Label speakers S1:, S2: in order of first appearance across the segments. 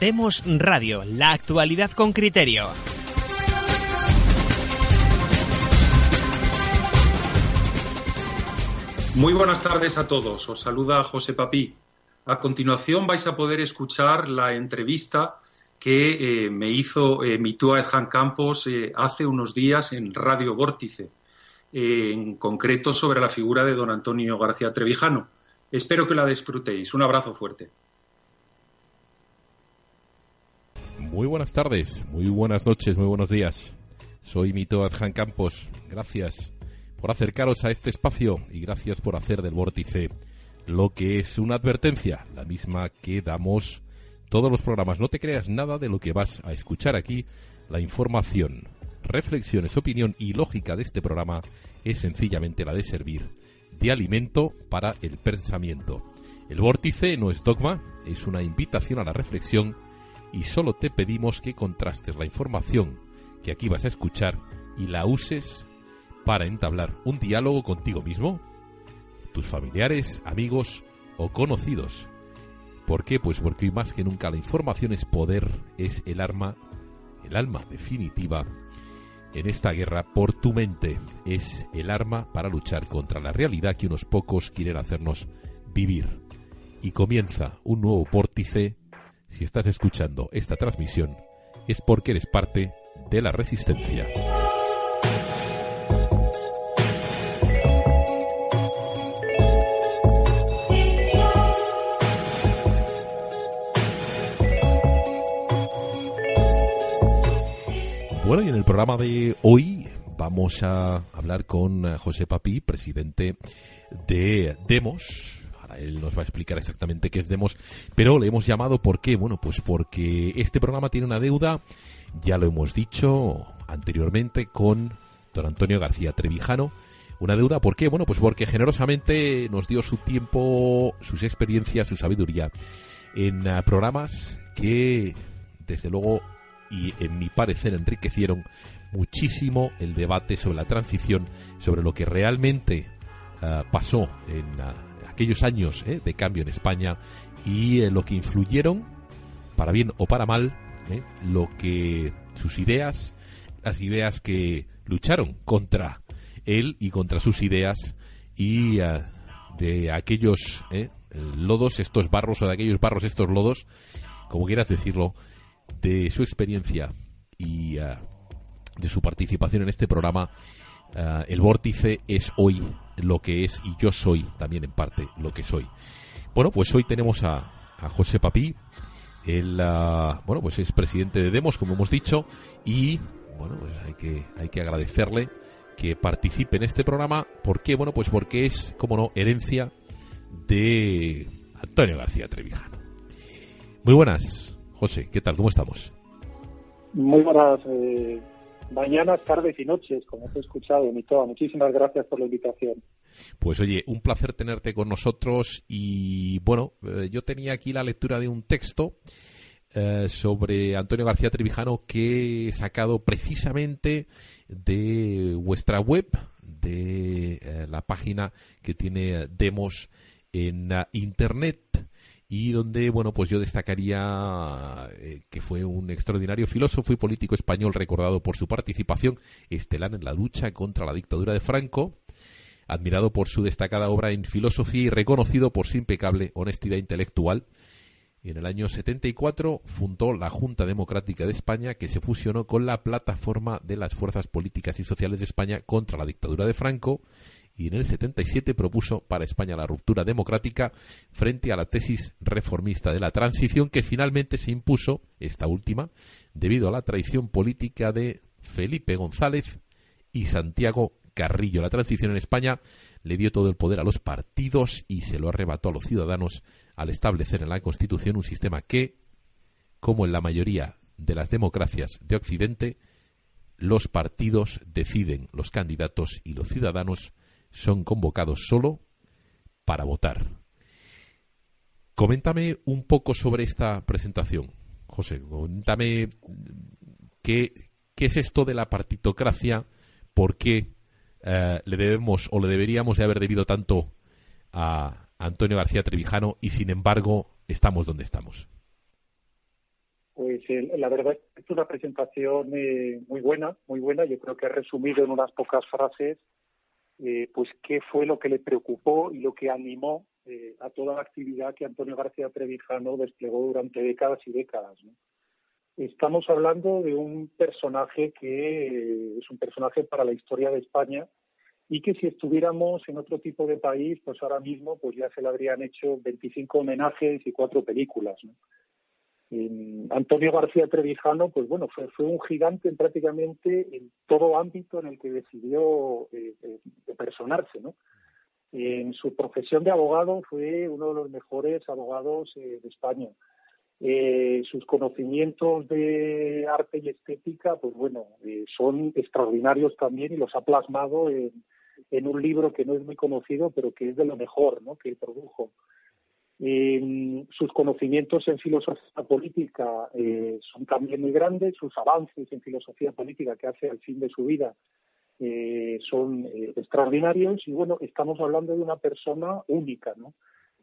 S1: Demos Radio, la actualidad con criterio.
S2: Muy buenas tardes a todos. Os saluda José Papí. A continuación vais a poder escuchar la entrevista que eh, me hizo eh, Mitúa Edjan Campos eh, hace unos días en Radio Vórtice, en concreto sobre la figura de don Antonio García Trevijano. Espero que la disfrutéis. Un abrazo fuerte.
S3: Muy buenas tardes, muy buenas noches, muy buenos días. Soy Mito Adjan Campos. Gracias por acercaros a este espacio y gracias por hacer del vórtice lo que es una advertencia, la misma que damos todos los programas. No te creas nada de lo que vas a escuchar aquí. La información, reflexiones, opinión y lógica de este programa es sencillamente la de servir de alimento para el pensamiento. El vórtice no es dogma, es una invitación a la reflexión y solo te pedimos que contrastes la información que aquí vas a escuchar y la uses para entablar un diálogo contigo mismo, tus familiares, amigos o conocidos. ¿Por qué? Pues porque hoy más que nunca la información es poder, es el arma, el alma definitiva en esta guerra por tu mente. Es el arma para luchar contra la realidad que unos pocos quieren hacernos vivir. Y comienza un nuevo vórtice. Si estás escuchando esta transmisión, es porque eres parte de la resistencia. Bueno, y en el programa de hoy vamos a hablar con José Papi, presidente de Demos. Él nos va a explicar exactamente qué es Demos, pero le hemos llamado ¿por qué? Bueno, pues porque este programa tiene una deuda, ya lo hemos dicho anteriormente, con don Antonio García Trevijano. Una deuda, ¿por qué? Bueno, pues porque generosamente nos dio su tiempo, sus experiencias, su sabiduría en eh, programas que, desde luego, y en mi parecer enriquecieron muchísimo el debate sobre la transición, sobre lo que realmente ah, pasó en ah, aquellos años eh, de cambio en España y lo que influyeron, para bien o para mal, eh, lo que sus ideas, las ideas que lucharon contra él y contra sus ideas y de aquellos eh, lodos, estos barros o de aquellos barros, estos lodos, como quieras decirlo, de su experiencia y de su participación en este programa, el vórtice es hoy lo que es y yo soy también en parte lo que soy. Bueno, pues hoy tenemos a, José Papí, él, uh, bueno, pues es presidente de Demos, como hemos dicho, y bueno, pues hay que, hay que agradecerle que participe en este programa. ¿Por qué? Bueno, pues porque es, como no, herencia de Antonio García Trevijano. Muy buenas. José, ¿qué tal? ¿Cómo estamos?
S4: Muy buenas eh, mañanas, tardes y noches, como te he escuchado, Mitoa. Muchísimas gracias por la invitación.
S3: Pues oye, un placer tenerte con nosotros y bueno, eh, yo tenía aquí la lectura de un texto eh, sobre Antonio García Trevijano que he sacado precisamente de vuestra web, de eh, la página que tiene Demos en Internet y donde, bueno, pues yo destacaría eh, que fue un extraordinario filósofo y político español recordado por su participación estelar en la lucha contra la dictadura de Franco, admirado por su destacada obra en filosofía y reconocido por su impecable honestidad intelectual. En el año 74 fundó la Junta Democrática de España, que se fusionó con la Plataforma de las Fuerzas Políticas y Sociales de España contra la dictadura de Franco y en el 77 propuso para España la ruptura democrática frente a la tesis reformista de la transición que finalmente se impuso, esta última, debido a la traición política de Felipe González y Santiago Carrillo. La transición en España le dio todo el poder a los partidos y se lo arrebató a los ciudadanos al establecer en la Constitución un sistema que, como en la mayoría de las democracias de Occidente, los partidos deciden los candidatos y los ciudadanos son convocados solo para votar. Coméntame un poco sobre esta presentación, José. Coméntame qué, qué es esto de la partitocracia, por qué eh, le debemos o le deberíamos de haber debido tanto a Antonio García Trevijano y sin embargo estamos donde estamos.
S4: Pues la verdad es que es una presentación eh, muy buena, muy buena. Yo creo que ha resumido en unas pocas frases eh, pues qué fue lo que le preocupó y lo que animó eh, a toda la actividad que Antonio García Trevijano desplegó durante décadas y décadas. Estamos hablando de un personaje que es un personaje para la historia de España y que si estuviéramos en otro tipo de país, pues ahora mismo pues ya se le habrían hecho 25 homenajes y cuatro películas. ¿no? Antonio García Trevijano, pues bueno, fue, un gigante en prácticamente en todo ámbito en el que decidió eh, eh, personarse, ¿no? En su profesión de abogado fue uno de los mejores abogados eh, de España. sus conocimientos de arte y estética, pues bueno, son extraordinarios también y los ha plasmado en, un libro que no es muy conocido, pero que es de lo mejor. Que produjo. Eh, sus conocimientos en filosofía política eh, son también muy grandes, sus avances en filosofía política que hace al fin de su vida eh, son eh, extraordinarios y bueno, estamos hablando de una persona única, ¿no?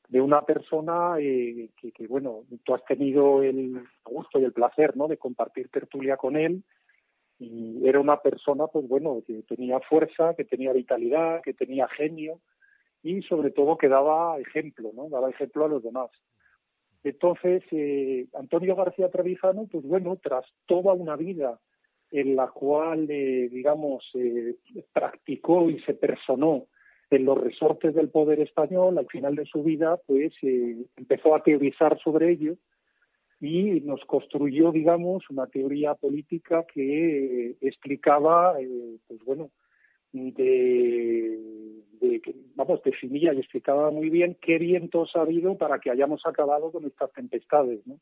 S4: De una persona eh, que, que, bueno, tú has tenido el gusto y el placer, ¿no? De compartir tertulia con él y era una persona, pues bueno, que tenía fuerza, que tenía vitalidad, que tenía genio, y sobre todo que daba ejemplo, ¿no? Daba ejemplo a los demás. Entonces, eh, Antonio García Trevijano, pues bueno, tras toda una vida en la cual, eh, digamos, eh, practicó y se personó en los resortes del poder español, al final de su vida, pues empezó a teorizar sobre ello y nos construyó, digamos, una teoría política que explicaba, pues bueno, de, de, vamos, definía y explicaba muy bien qué vientos ha habido para que hayamos acabado con estas tempestades, ¿no?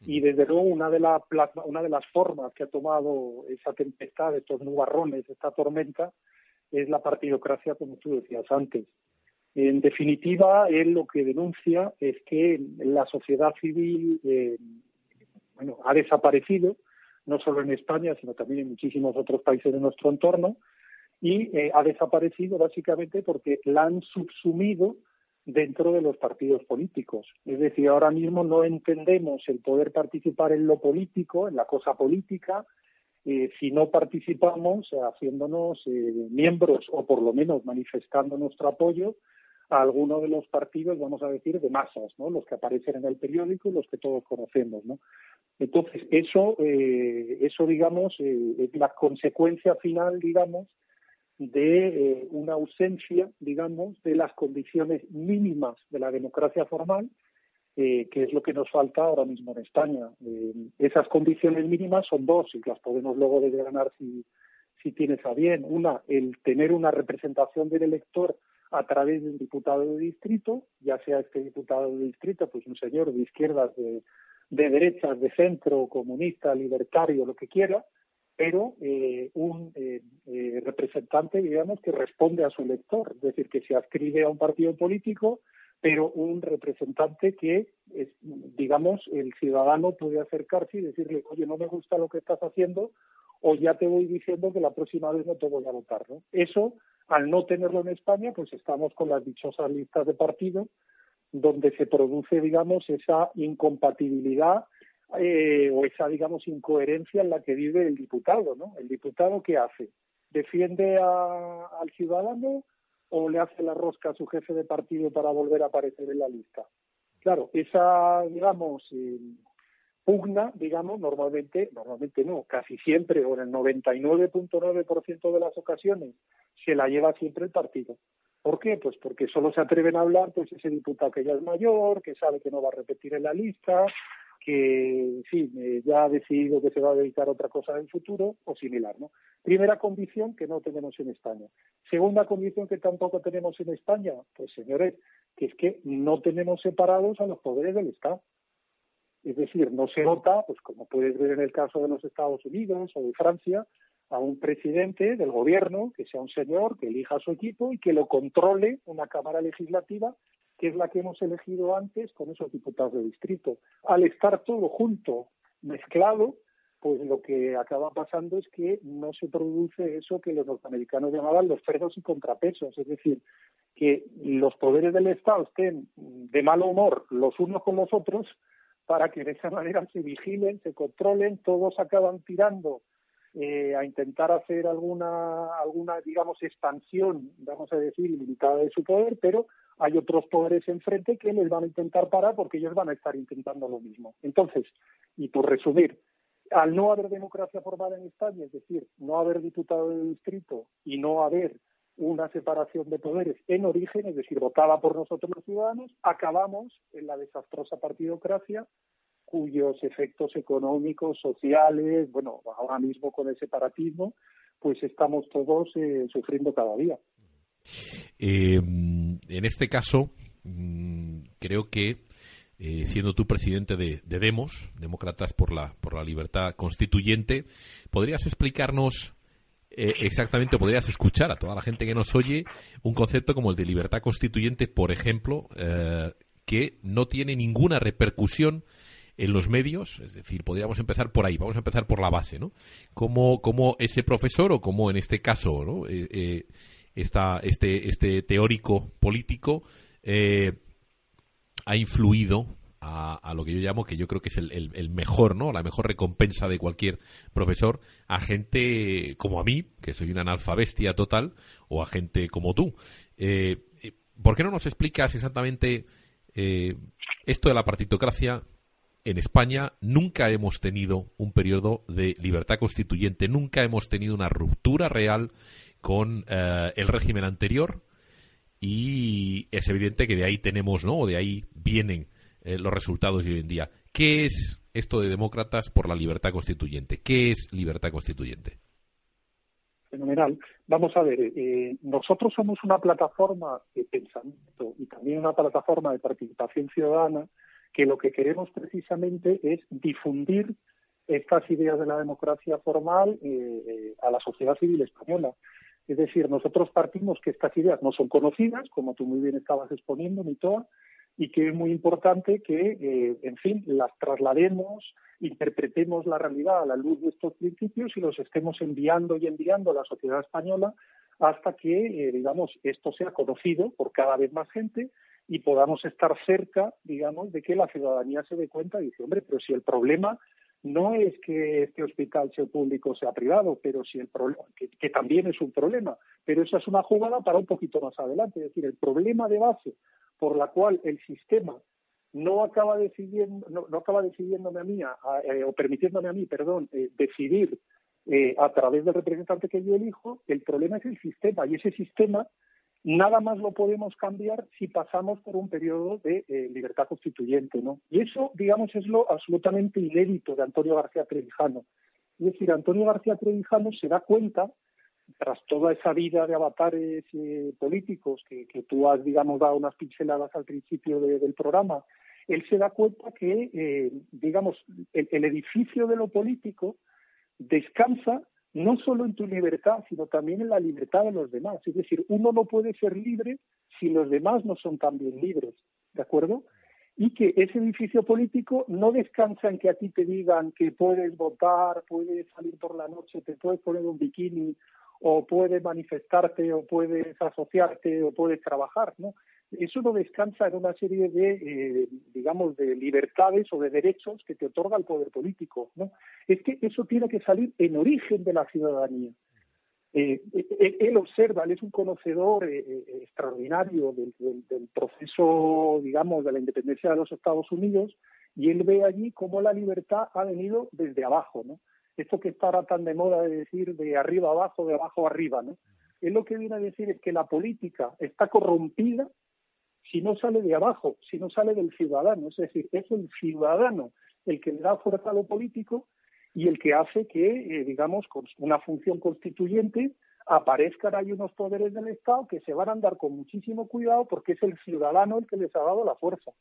S4: Y desde luego una de, la, una de las formas que ha tomado esa tempestad, estos nubarrones, esta tormenta, es la partidocracia, como tú decías antes. En definitiva, él lo que denuncia es que la sociedad civil eh, bueno, ha desaparecido, no solo en España, sino también en muchísimos otros países de nuestro entorno, y eh, ha desaparecido básicamente porque la han subsumido dentro de los partidos políticos. Es decir, ahora mismo no entendemos el poder participar en lo político, en la cosa política, eh, si no participamos haciéndonos eh, miembros o por lo menos manifestando nuestro apoyo a alguno de los partidos, vamos a decir, de masas, ¿no? Los que aparecen en el periódico y los que todos conocemos, ¿no? Entonces, eso, eso digamos, es la consecuencia final, digamos, de eh, una ausencia, digamos, de las condiciones mínimas de la democracia formal, eh, que es lo que nos falta ahora mismo en España. Eh, esas condiciones mínimas son dos y las podemos luego desgranar si, si tienes a bien. Una, el tener una representación del elector a través de un diputado de distrito, ya sea este diputado de distrito, pues un señor de izquierdas, de, de derechas, de centro, comunista, libertario, lo que quiera, pero eh, un eh, eh, representante, digamos, que responde a su elector, es decir, que se adscribe a un partido político, pero un representante que, es, digamos, el ciudadano puede acercarse y decirle, oye, no me gusta lo que estás haciendo, o ya te voy diciendo que la próxima vez no te voy a votar, ¿no? Eso, al no tenerlo en España, pues estamos con las dichosas listas de partido, donde se produce, digamos, esa incompatibilidad eh, o esa, digamos, incoherencia en la que vive el diputado, ¿no? El diputado, ¿qué hace? ¿Defiende a, al ciudadano o le hace la rosca a su jefe de partido para volver a aparecer en la lista? Claro, esa, digamos, eh, pugna, digamos, normalmente, normalmente no, casi siempre, o en el 99.9% de las ocasiones, se la lleva siempre el partido. ¿Por qué? Pues porque solo se atreven a hablar pues ese diputado que ya es mayor, que sabe que no va a repetir en la lista, que, sí, ya ha decidido que se va a dedicar a otra cosa en el futuro o similar, ¿no? Primera condición que no tenemos en España. Segunda condición que tampoco tenemos en España, pues señores, que es que no tenemos separados a los poderes del Estado. Es decir, no se vota, pues como puedes ver en el caso de los Estados Unidos o de Francia, a un presidente del gobierno que sea un señor que elija su equipo y que lo controle una Cámara Legislativa que es la que hemos elegido antes con esos diputados de distrito. Al estar todo junto, mezclado, pues lo que acaba pasando es que no se produce eso que los norteamericanos llamaban los cerdos y contrapesos, es decir, que los poderes del Estado estén de mal humor los unos con los otros, para que de esa manera se vigilen, se controlen, todos acaban tirando eh, a intentar hacer alguna, alguna, digamos, expansión, vamos a decir, ilimitada de su poder, pero hay otros poderes enfrente que les van a intentar parar porque ellos van a estar intentando lo mismo. Entonces, y por resumir, al no haber democracia formada en España, es decir, no haber diputado de distrito y no haber una separación de poderes en origen, es decir, votada por nosotros los ciudadanos, acabamos en la desastrosa partidocracia cuyos efectos económicos, sociales, bueno, ahora mismo con el separatismo, pues estamos todos eh, sufriendo cada día.
S3: Eh, en este caso, mm, creo que eh, siendo tú presidente de, Demos, Demócratas por la, por la Libertad Constituyente, ¿podrías explicarnos exactamente, podrías escuchar a toda la gente que nos oye un concepto como el de libertad constituyente, por ejemplo, que no tiene ninguna repercusión en los medios, es decir, podríamos empezar por ahí, vamos a empezar por la base, ¿no? Cómo, cómo ese profesor o cómo en este caso, ¿no? Eh, eh, este, este teórico político eh, ha influido a, lo que yo llamo, que yo creo que es el, mejor, ¿no? La mejor recompensa de cualquier profesor a gente como a mí, que soy una analfabestia total, o a gente como tú. ¿Por qué no nos explicas exactamente esto de la partitocracia? en España nunca hemos tenido un periodo de libertad constituyente, nunca hemos tenido una ruptura real con eh, el régimen anterior y es evidente que de ahí tenemos, ¿no? O de ahí vienen eh, los resultados de hoy en día. ¿Qué es esto de demócratas por la libertad constituyente? ¿Qué es libertad constituyente?
S4: Fenomenal. Vamos a ver, eh, nosotros somos una plataforma de pensamiento y también una plataforma de participación ciudadana que lo que queremos precisamente es difundir estas ideas de la democracia formal eh, eh, a la sociedad civil española. Es decir, nosotros partimos que estas ideas no son conocidas, como tú muy bien estabas exponiendo, Mitoa, y que es muy importante que, eh, en fin, las traslademos, interpretemos la realidad a la luz de estos principios y los estemos enviando y enviando a la sociedad española hasta que, digamos, esto sea conocido por cada vez más gente y podamos estar cerca, digamos, de que la ciudadanía se dé cuenta y dice, hombre, pero si el problema no es que este hospital sea público o sea privado, pero si el problema, que, también es un problema, pero esa es una jugada para un poquito más adelante, es decir, el problema de base por la cual el sistema no acaba decidiendo, no, acaba decidiéndome a mí, eh, o permitiéndome a mí, perdón, eh, decidir eh, a través del representante que yo elijo, el problema es el sistema, y ese sistema nada más lo podemos cambiar si pasamos por un periodo de eh, libertad constituyente, ¿no? Y eso, digamos, es lo absolutamente inédito de Antonio García Trevijano. Es decir, Antonio García Trevijano se da cuenta, tras toda esa vida de avatares eh, políticos que, tú has, digamos, dado unas pinceladas al principio del programa, él se da cuenta que, eh, digamos, el edificio de lo político descansa no solo en tu libertad, sino también en la libertad de los demás. Es decir, uno no puede ser libre si los demás no son también libres, ¿de acuerdo? Y que ese edificio político no descansa en que a ti te digan que puedes votar, puedes salir por la noche, te puedes poner un bikini, o puedes manifestarte, o puedes asociarte, o puedes trabajar, ¿no? eso no descansa en una serie de, eh, digamos, de libertades o de derechos que te otorga el poder político. ¿no? Es que eso tiene que salir en origen de la ciudadanía. Eh, él, observa, él es un conocedor eh, extraordinario del, del, proceso, digamos, de la independencia de los Estados Unidos y él ve allí cómo la libertad ha venido desde abajo, ¿no? Esto que está ahora tan de moda de decir de arriba abajo, de abajo arriba, ¿no? Él lo que viene a decir es que la política está corrompida si no sale de abajo, si no sale del ciudadano. Es decir, es el ciudadano el que le da fuerza a lo político y el que hace que, eh, digamos, con una función constituyente aparezcan ahí unos poderes del Estado que se van a andar con muchísimo cuidado porque es el ciudadano el que les ha dado la fuerza.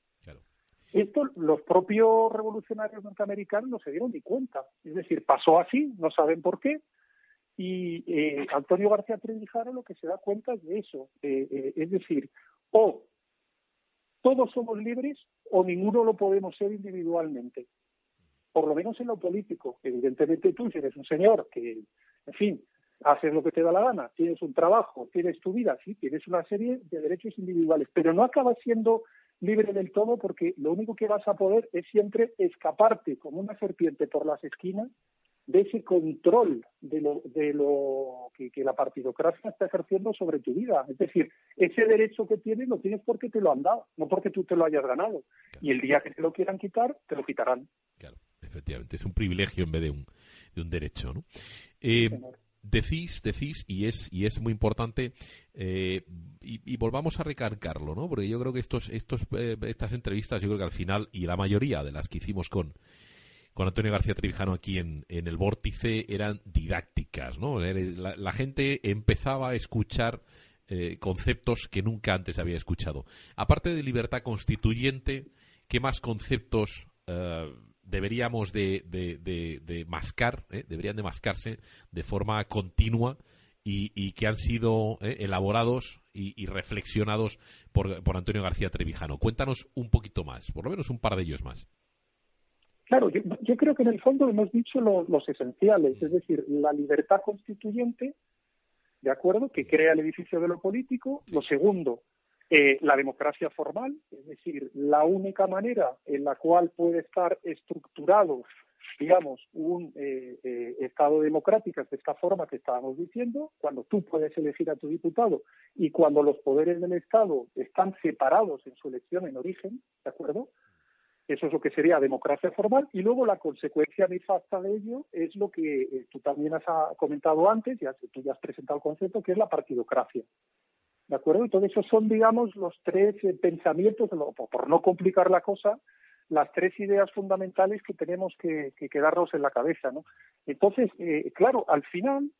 S4: Esto los propios revolucionarios norteamericanos no se dieron ni cuenta. Es decir, pasó así, no saben por qué. Y eh, Antonio García Trevijano lo que se da cuenta es de eso. Es decir, o todos somos libres o ninguno lo podemos ser individualmente. Por lo menos en lo político. Evidentemente tú, eres un señor que, en fin, haces lo que te da la gana, tienes un trabajo, tienes tu vida, sí, tienes una serie de derechos individuales, pero no acabas siendo libre del todo porque lo único que vas a poder es siempre escaparte como una serpiente por las esquinas de ese control de lo, de lo que, la partidocracia está ejerciendo sobre tu vida. Es decir, ese derecho que tienes lo tienes porque te lo han dado, no porque tú te lo hayas ganado. Y el día que te lo quieran quitar, te lo quitarán.
S3: Claro, efectivamente, es un privilegio en vez de un, de un derecho. ¿no? Eh, decís, decís, y es, y es muy importante, eh, y, volvamos a recargarlo, ¿no? Porque yo creo que estos, estos, eh, estas entrevistas, yo creo que al final, y la mayoría de las que hicimos con, con Antonio García Trevijano aquí en, en el Vórtice eran didácticas, ¿no? La, gente empezaba a escuchar eh, conceptos que nunca antes había escuchado. Aparte de libertad constituyente, ¿qué más conceptos eh, deberíamos de, de, mascar, eh, deberían de mascarse de forma continua y, que han sido elaborados y, y reflexionados por, por Antonio García Trevijano? Cuéntanos un poquito más, por lo menos un par de ellos más.
S4: Claro, yo, creo que en el fondo hemos dicho los esenciales, es decir, la libertad constituyente, ¿de acuerdo?, que crea el edificio de lo político. Lo segundo, eh, la democracia formal, es decir, la única manera en la cual puede estar estructurado, digamos, un eh, eh, Estado democrático de esta forma que estábamos diciendo, cuando tú puedes elegir a tu diputado y cuando los poderes del Estado están separados en su elección en origen, ¿de acuerdo? Eso es lo que sería democracia formal. Y luego la consecuencia nefasta de ello es lo que tú también has ah, comentado antes, ya, tú ya has presentado el concepto, que es la partidocracia. ¿De acuerdo? Entonces, esos son, digamos, los tres eh, pensamientos, por no complicar la cosa, las tres ideas fundamentales que tenemos que, quedarnos en la cabeza. ¿no? Entonces, eh, claro, al final,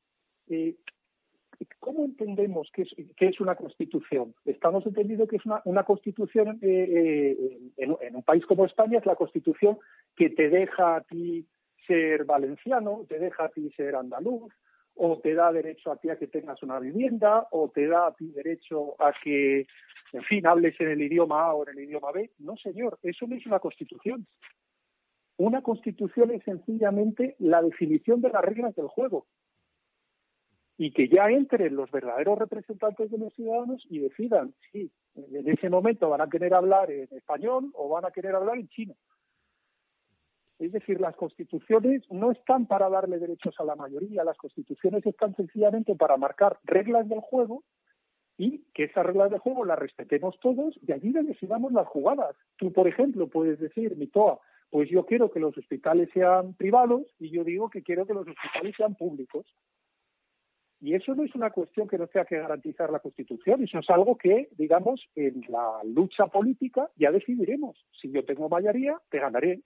S4: ¿Cómo entendemos qué es, una constitución? Estamos entendiendo que es una, constitución eh, eh, en, un país como España, es la constitución que te deja a ti ser valenciano, te deja a ti ser andaluz, o te da derecho a ti a que tengas una vivienda, o te da a ti derecho a que, en fin, hables en el idioma A o en el idioma B. No, señor, eso no es una constitución. Una constitución es sencillamente la definición de las reglas del juego y que ya entren los verdaderos representantes de los ciudadanos y decidan si en ese momento van a querer hablar en español o van a querer hablar en chino. Es decir, las constituciones no están para darle derechos a la mayoría, las constituciones están sencillamente para marcar reglas del juego y que esas reglas del juego las respetemos todos y allí decidamos las jugadas. Tú, por ejemplo, puedes decir, Mitoa, pues yo quiero que los hospitales sean privados y yo digo que quiero que los hospitales sean públicos. Y eso no es una cuestión que no sea que garantizar la Constitución, eso es algo que, digamos, en la lucha política ya decidiremos. Si yo tengo mayoría, te ganaré.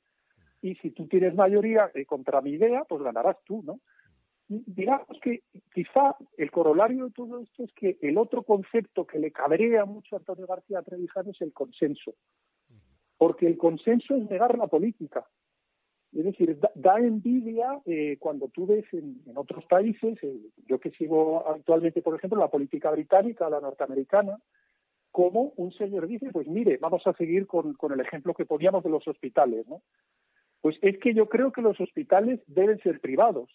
S4: Y si tú tienes mayoría eh, contra mi idea, pues ganarás tú, ¿no? digamos que quizá el corolario de todo esto es que el otro concepto que le cabrea mucho a Antonio García Trevijano es el consenso. Porque el consenso es negar la política. Es decir, da, envidia eh, cuando tú ves en, otros países, eh, yo que sigo actualmente, por ejemplo, la política británica, la norteamericana, como un señor dice, pues mire, vamos a seguir con, con el ejemplo que poníamos de los hospitales, ¿no? Pues es que yo creo que los hospitales deben ser privados.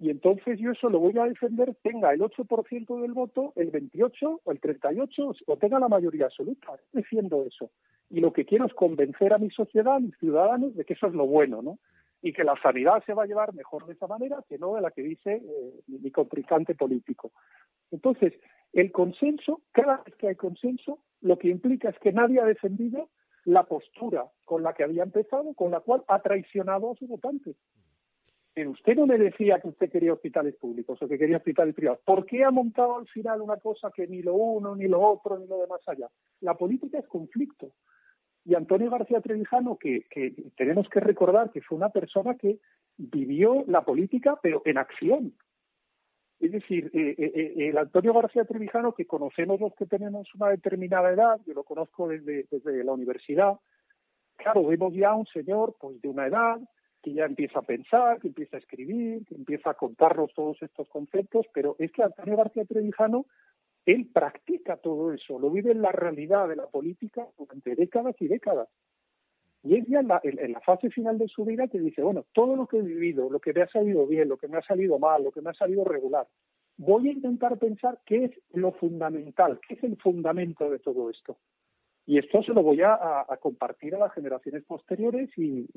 S4: Y entonces yo eso lo voy a defender, tenga el 8% del voto, el 28 o el 38 o tenga la mayoría absoluta. Defiendo eso. Y lo que quiero es convencer a mi sociedad, a mis ciudadanos, de que eso es lo bueno, ¿no? Y que la sanidad se va a llevar mejor de esa manera que no de la que dice eh, mi contrincante político. Entonces, el consenso, cada vez que hay consenso, lo que implica es que nadie ha defendido la postura con la que había empezado, con la cual ha traicionado a su votante. Pero usted no me decía que usted quería hospitales públicos o que quería hospitales privados. ¿Por qué ha montado al final una cosa que ni lo uno, ni lo otro, ni lo demás allá? La política es conflicto. Y Antonio García Trevijano, que, tenemos que recordar que fue una persona que vivió la política, pero en acción. Es decir, eh, eh, eh, el Antonio García Trevijano, que conocemos los que tenemos una determinada edad, yo lo conozco desde, la universidad, claro, vemos ya un señor pues de una edad que ya empieza a pensar, que empieza a escribir, que empieza a contarnos todos estos conceptos, pero es que Antonio García Trevijano, él practica todo eso, lo vive en la realidad de la política durante décadas y décadas. Y es ya en la, fase final de su vida que dice, bueno, todo lo que he vivido, lo que me ha salido bien, lo que me ha salido mal, lo que me ha salido regular, voy a intentar pensar qué es lo fundamental, qué es el fundamento de todo esto. Y esto se lo voy a, compartir a las generaciones posteriores y,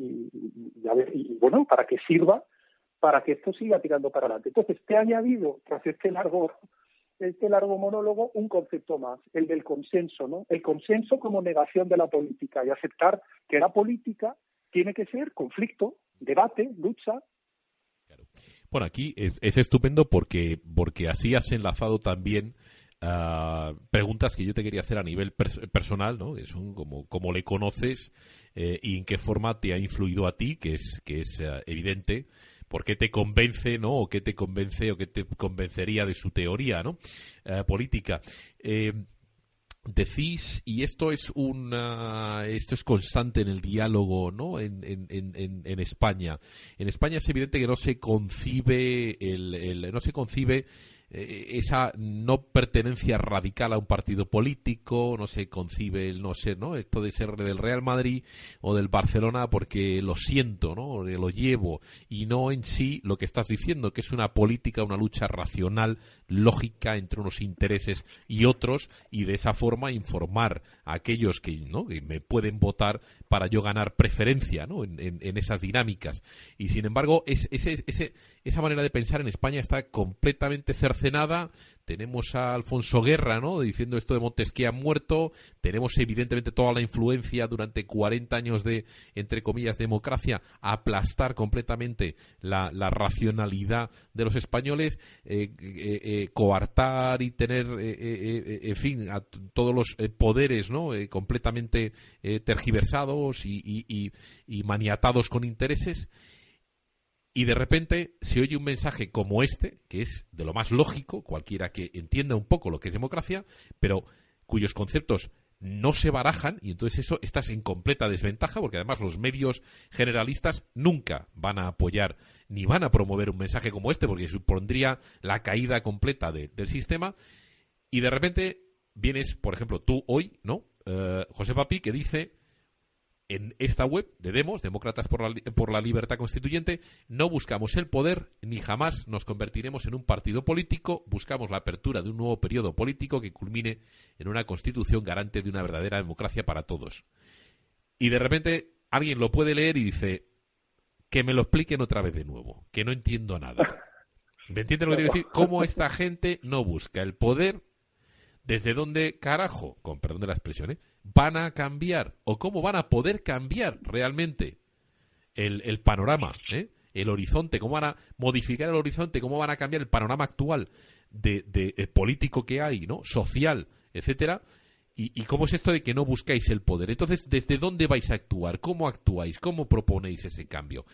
S4: a ver, y bueno, para que sirva para que esto siga tirando para adelante. Entonces, te he añadido, tras este largo, este largo monólogo, un concepto más, el del consenso, ¿no? El consenso como negación de la política y aceptar que la política tiene que ser conflicto, debate, lucha,
S3: bueno, aquí es, estupendo porque, porque así has enlazado también uh, preguntas que yo te quería hacer a nivel personal, ¿no? Que son como, cómo le conoces eh, y en qué forma te ha influido a ti, que es, que es uh, evidente, por qué te convence, ¿no? O qué te convence o qué te convencería de su teoría, ¿no? Uh, política. Eh, decís y esto es una esto es constante en el diálogo no en, en, en, en España en España es evidente que no se concibe el no se concibe eh, esa no pertenencia radical a un partido político, no se concibe el no ser, ¿no? Esto de ser del Real Madrid o del Barcelona porque lo siento, ¿no? Lo llevo y no en sí lo que estás diciendo, que es una política, una lucha racional, lógica entre unos intereses y otros y de esa forma informar a aquellos que, ¿no? que me pueden votar para yo ganar preferencia, ¿no? En, en, esas dinámicas. Y sin embargo, es, ese, ese, esa manera de pensar en España está completamente cercenada. Tenemos a Alfonso Guerra, ¿no? Diciendo esto de Montesquieu ha muerto. Tenemos evidentemente toda la influencia durante 40 años de, entre comillas, democracia, aplastar completamente la, racionalidad de los españoles, eh, eh, eh, coartar y tener, en fin, a todos los poderes, ¿no? completamente tergiversados y maniatados con intereses y de repente se oye un mensaje como este, que es de lo más lógico, cualquiera que entienda un poco lo que es democracia, pero cuyos conceptos no se barajan y entonces eso estás en completa desventaja porque además los medios generalistas nunca van a apoyar ni van a promover un mensaje como este porque supondría la caída completa del sistema y de repente vienes, por ejemplo, tú hoy, ¿no? Eh, José Papi, que dice en esta web de Demos, Demócratas por la, Libertad Constituyente, no buscamos el poder ni jamás nos convertiremos en un partido político, buscamos la apertura de un nuevo periodo político que culmine en una constitución garante de una verdadera democracia para todos. Y de repente alguien lo puede leer y dice, que me lo expliquen otra vez de nuevo, que no entiendo nada. ¿Me entiendes lo que quiero decir? ¿Cómo esta gente no busca el poder ¿Desde dónde, carajo, con perdón de la expresión, ¿eh? van a cambiar o cómo van a poder cambiar realmente el, panorama, ¿eh? el horizonte, cómo van a modificar el horizonte, cómo van a cambiar el panorama actual de, eh, político que hay, ¿no? social, etcétera, y, cómo es esto de que no buscáis el poder. Entonces, ¿desde dónde vais a actuar? ¿Cómo actuáis? ¿Cómo proponéis ese cambio?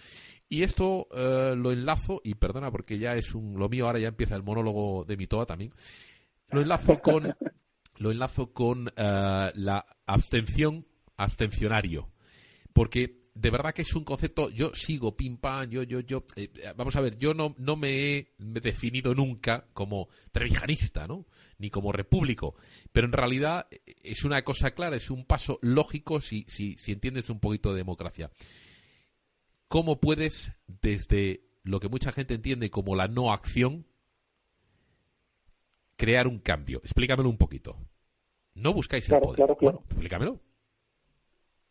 S3: Y esto lo enlazo, y perdona porque ya es un, lo mío, ahora ya empieza el monólogo de mi toa también, lo enlazo con, lo enlazo con eh, la abstención, abstencionario. Porque de verdad que es un concepto, yo sigo pim pam, yo, yo, yo, eh, vamos a ver, yo no, no me he definido nunca como trevijanista, ¿no? Ni como repúblico, pero en realidad es una cosa clara, es un paso lógico si, si, si entiendes un poquito de democracia. ¿Cómo puedes, desde lo que mucha gente entiende como la no acción, crear un cambio. Explícamelo un poquito. No buscáis el poder. Claro, claro. explícamelo.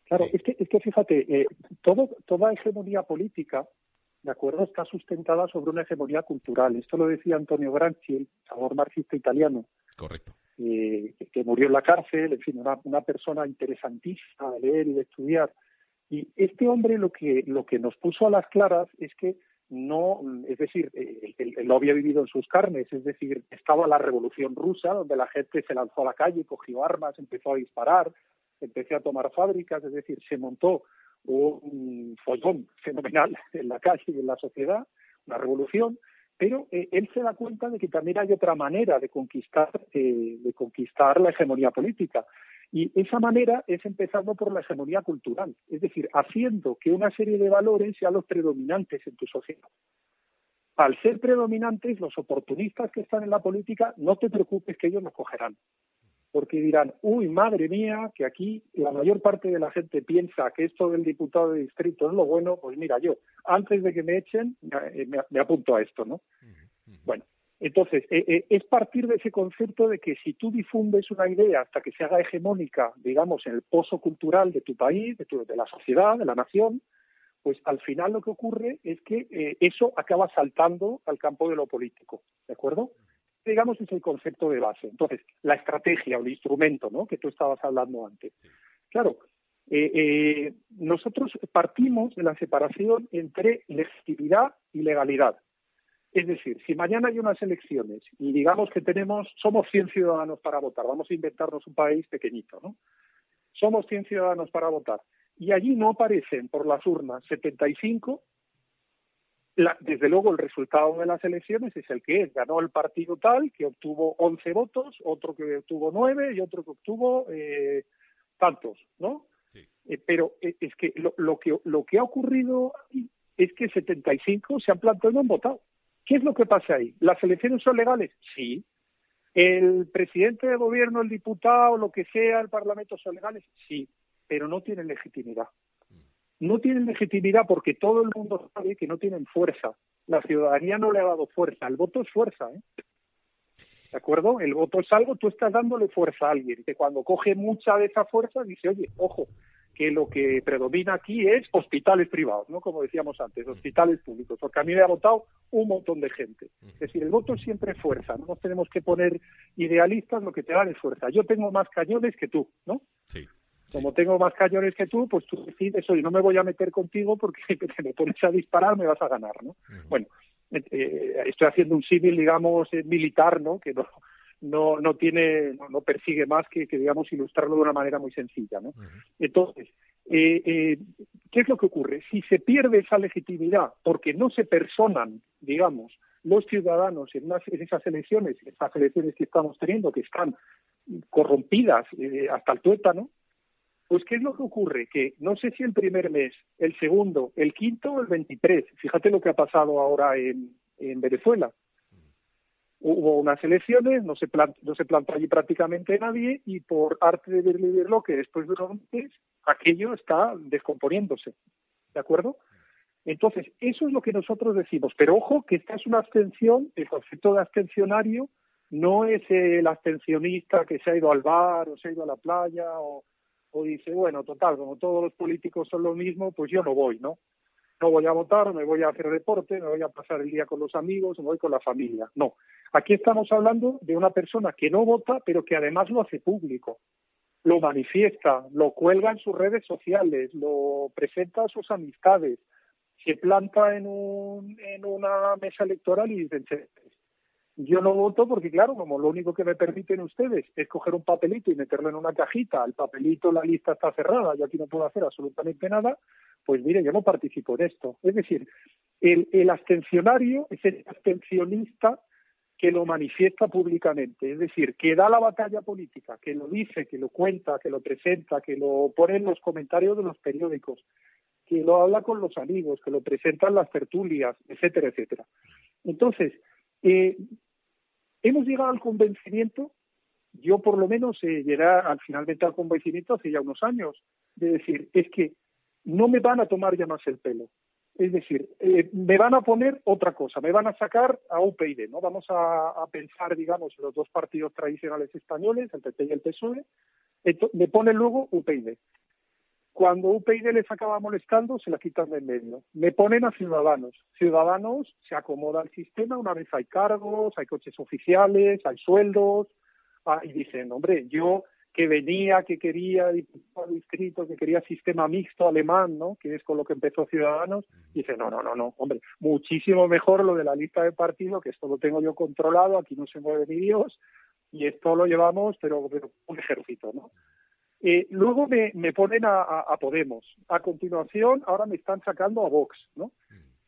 S4: Claro, es, que, es que fíjate, eh, todo, toda hegemonía política, ¿de acuerdo?, está sustentada sobre una hegemonía cultural. Esto lo decía Antonio Gramsci, el sabor marxista italiano.
S3: Correcto.
S4: Eh, que murió en la cárcel, en fin, una, una persona interesantísima de leer y de estudiar. Y este hombre lo que, lo que nos puso a las claras es que no, es decir, él, lo había vivido en sus carnes, es decir, estaba la revolución rusa, donde la gente se lanzó a la calle, cogió armas, empezó a disparar, empezó a tomar fábricas, es decir, se montó un follón fenomenal en la calle y en la sociedad, una revolución, pero eh, él se da cuenta de que también hay otra manera de conquistar, eh, de conquistar la hegemonía política. Y esa manera es empezando por la hegemonía cultural, es decir, haciendo que una serie de valores sean los predominantes en tu sociedad. Al ser predominantes, los oportunistas que están en la política, no te preocupes que ellos los cogerán. Porque dirán, uy, madre mía, que aquí la mayor parte de la gente piensa que esto del diputado de distrito es lo bueno, pues mira, yo, antes de que me echen, me, eh, apunto a esto, ¿no? Bueno, Entonces, eh, eh, es partir de ese concepto de que si tú difundes una idea hasta que se haga hegemónica, digamos, en el pozo cultural de tu país, de, tu, de la sociedad, de la nación, pues al final lo que ocurre es que eh, eso acaba saltando al campo de lo político, ¿de acuerdo? Digamos, es el concepto de base. Entonces, la estrategia o el instrumento, ¿no? Que tú estabas hablando antes. Claro, nosotros partimos de la separación entre legitimidad y legalidad. Es decir, si mañana hay unas elecciones y digamos que tenemos, somos 100 ciudadanos para votar, vamos a inventarnos un país pequeñito, ¿no? Somos 100 ciudadanos para votar y allí no aparecen por las urnas 75, la, desde luego el resultado de las elecciones es el que es. Ganó el partido tal que obtuvo 11 votos, otro que obtuvo 9 y otro que obtuvo eh, tantos, ¿no? Eh, pero eh, es que lo, lo, que lo que ha ocurrido es que 75 se han plantado y no han votado. ¿Qué es lo que pasa ahí? ¿Las elecciones son legales? Sí. ¿El presidente de gobierno, el diputado, lo que sea, el parlamento son legales? Sí, pero no tienen legitimidad. No tienen legitimidad porque todo el mundo sabe que no tienen fuerza. La ciudadanía no le ha dado fuerza. El voto es fuerza, ¿eh? ¿De acuerdo? El voto es algo, tú estás dándole fuerza a alguien, que cuando coge mucha de esa fuerza dice, oye, ojo, que lo que predomina aquí es hospitales privados, ¿no? Como decíamos antes, hospitales públicos, porque a mí me ha votado un montón de gente. Es decir, el voto siempre es fuerza, no nos tenemos que poner idealistas, lo que te dan es fuerza. Yo tengo más cañones que tú, ¿no?
S3: Sí.
S4: Como tengo más cañones que tú, pues tú decides, oye, no me voy a meter contigo porque si me pones a disparar me vas a ganar, ¿no? Bueno, eh, estoy haciendo un símil, digamos, eh, militar, ¿no? Que no, no, no tiene, no, persigue más que, que, digamos, ilustrarlo de una manera muy sencilla, ¿no? Entonces, eh, eh, ¿qué es lo que ocurre? Si se pierde esa legitimidad porque no se personan, digamos, los ciudadanos en, esas elecciones, esas elecciones que estamos teniendo, que están corrompidas eh, hasta el tuétano, pues ¿qué es lo que ocurre? Que no sé si el primer mes, el segundo, el quinto o el 23, fíjate lo que ha pasado ahora en, en Venezuela hubo unas elecciones, no se, plantó, no se plantó allí prácticamente nadie y por arte de verlo que después de unos meses aquello está descomponiéndose. ¿De acuerdo? Entonces, eso es lo que nosotros decimos. Pero ojo que esta es una abstención, el concepto de abstencionario no es el abstencionista que se ha ido al bar o se ha ido a la playa o, o dice, bueno, total, como todos los políticos son lo mismo, pues yo no voy, ¿no? No voy a votar, me voy a hacer deporte, me voy a pasar el día con los amigos, me voy con la familia. No, aquí estamos hablando de una persona que no vota, pero que además lo hace público, lo manifiesta, lo cuelga en sus redes sociales, lo presenta a sus amistades, se planta en, un, en una mesa electoral y dice, yo no voto porque, claro, como lo único que me permiten ustedes es coger un papelito y meterlo en una cajita, el papelito, la lista está cerrada, yo aquí no puedo hacer absolutamente nada, pues mire, yo no participo en esto. Es decir, el, abstencionario es el abstencionista que lo manifiesta públicamente, es decir, que da la batalla política, que lo dice, que lo cuenta, que lo presenta, que lo pone en los comentarios de los periódicos, que lo habla con los amigos, que lo presenta en las tertulias, etcétera, etcétera. Entonces, eh, Hemos llegado al convencimiento, yo por lo menos eh, llegué al finalmente al convencimiento hace ya unos años, de decir, es que no me van a tomar ya más el pelo. Es decir, eh, me van a poner otra cosa, me van a sacar a UPyD, ¿no? Vamos a, pensar, digamos, en los dos partidos tradicionales españoles, el PP y el PSOE, me ponen luego UPyD. Cuando UPyD les acaba molestando, se la quitan de en medio. Me ponen a Ciudadanos. Ciudadanos se acomoda al sistema, una vez hay cargos, hay coches oficiales, hay sueldos, ah, y dicen, hombre, yo que venía, que quería diputado distrito, que quería sistema mixto alemán, ¿no? Que es con lo que empezó Ciudadanos, dice, no, no, no, no, hombre, muchísimo mejor lo de la lista de partido, que esto lo tengo yo controlado, aquí no se mueve ni Dios, y esto lo llevamos, pero, pero un ejército, ¿no? Eh, luego me, me ponen a, a, Podemos. A continuación, ahora me están sacando a Vox, ¿no?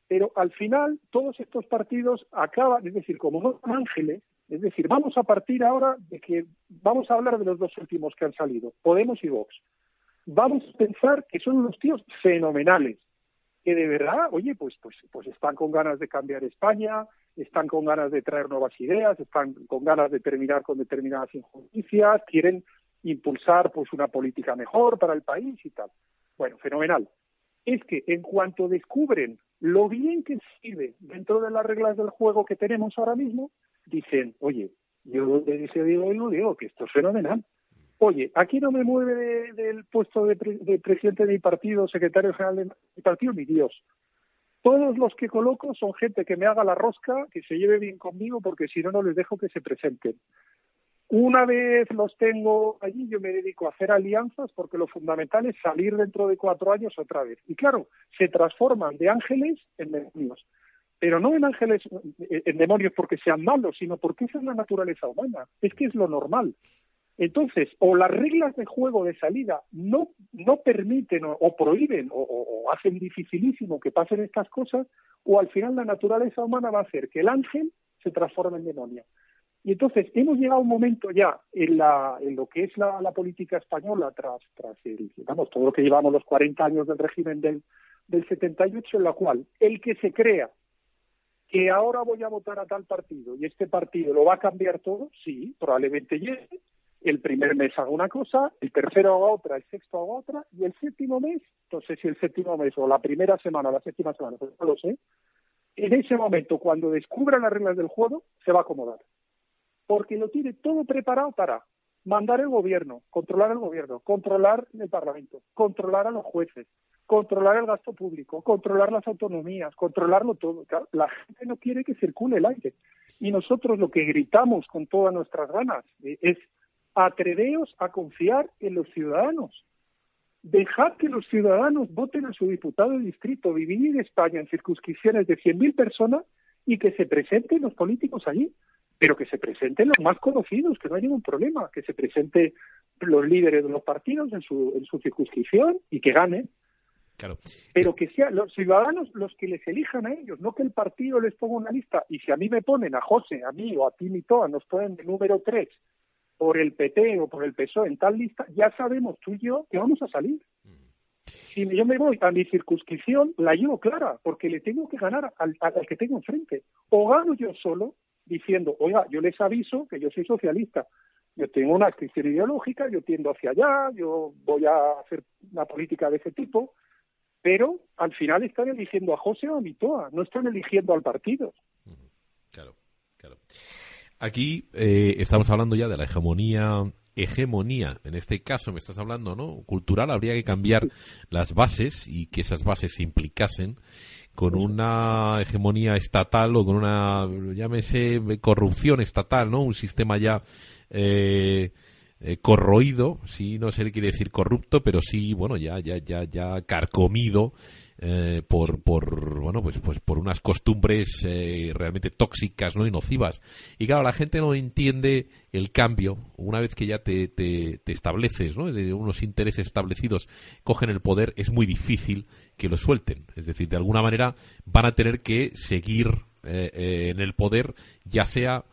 S4: Pero al final, todos estos partidos acaban, es decir, como no son ángeles, es decir, vamos a partir ahora de que vamos a hablar de los dos últimos que han salido, Podemos y Vox. Vamos a pensar que son unos tíos fenomenales, que de verdad, oye, pues, pues, pues están con ganas de cambiar España, están con ganas de traer nuevas ideas, están con ganas de terminar con determinadas injusticias, quieren impulsar pues una política mejor para el país y tal. Bueno, fenomenal. Es que en cuanto descubren lo bien que sirve dentro de las reglas del juego que tenemos ahora mismo, dicen, oye, yo le dice digo y lo digo, que esto es fenomenal. Oye, aquí no me mueve del puesto de, presidente de mi partido, secretario general de mi partido, ni Dios. Todos los que coloco son gente que me haga la rosca, que se lleve bien conmigo, porque si no, no les dejo que se presenten. Una vez los tengo allí, yo me dedico a hacer alianzas porque lo fundamental es salir dentro de cuatro años otra vez. Y claro, se transforman de ángeles en demonios. Pero no en ángeles, en demonios porque sean malos, sino porque esa es la naturaleza humana. Es que es lo normal. Entonces, o las reglas de juego de salida no, no permiten o, prohíben o, hacen dificilísimo que pasen estas cosas, o al final la naturaleza humana va a hacer que el ángel se transforme en demonio. Y entonces hemos llegado a un momento ya en, la, en lo que es la, política española tras, tras el, digamos, todo lo que llevamos los 40 años del régimen del, del 78, en la cual el que se crea que ahora voy a votar a tal partido y este partido lo va a cambiar todo, sí, probablemente llegue, el primer mes haga una cosa, el tercero haga otra, el sexto haga otra, y el séptimo mes, no sé si el séptimo mes o la primera semana o la séptima semana, no lo sé, en ese momento, cuando descubra las reglas del juego, se va a acomodar porque lo tiene todo preparado para mandar el gobierno, controlar el gobierno, controlar el Parlamento, controlar a los jueces, controlar el gasto público, controlar las autonomías, controlarlo todo. La gente no quiere que circule el aire. Y nosotros lo que gritamos con todas nuestras ganas eh, es atreveos a confiar en los ciudadanos. Dejad que los ciudadanos voten a su diputado de distrito, vivir en España en circunscripciones de 100.000 personas y que se presenten los políticos allí pero que se presenten los más conocidos, que no hay ningún problema, que se presenten los líderes de los partidos en su, en su circunscripción y que ganen. Claro. Pero que sean los ciudadanos los que les elijan a ellos, no que el partido les ponga una lista. Y si a mí me ponen, a José, a mí o a ti, Toa, nos ponen de número tres por el PT o por el PSOE en tal lista, ya sabemos tú y yo que vamos a salir. Si yo me voy a mi circunscripción, la llevo clara, porque le tengo que ganar al, al que tengo enfrente. O gano yo solo, diciendo, oiga, yo les aviso que yo soy socialista, yo tengo una adscripción ideológica, yo tiendo hacia allá, yo voy a hacer una política de ese tipo, pero al final están eligiendo a José o a Mitoa, no están eligiendo al partido.
S3: Claro, claro. Aquí eh, estamos hablando ya de la hegemonía hegemonía, en este caso me estás hablando, ¿no? Cultural, habría que cambiar las bases y que esas bases se implicasen con una hegemonía estatal o con una, llámese, corrupción estatal, ¿no? Un sistema ya eh, eh, corroído, sí, no se le quiere decir corrupto, pero sí, bueno, ya, ya, ya, ya carcomido eh, por, por, bueno, pues, pues por unas costumbres eh, realmente tóxicas, ¿no? Y nocivas. Y claro, la gente no entiende el cambio una vez que ya te, te, estableces, ¿no? De unos intereses establecidos cogen el poder, es muy difícil que lo suelten. Es decir, de alguna manera van a tener que seguir eh, en el poder, ya sea,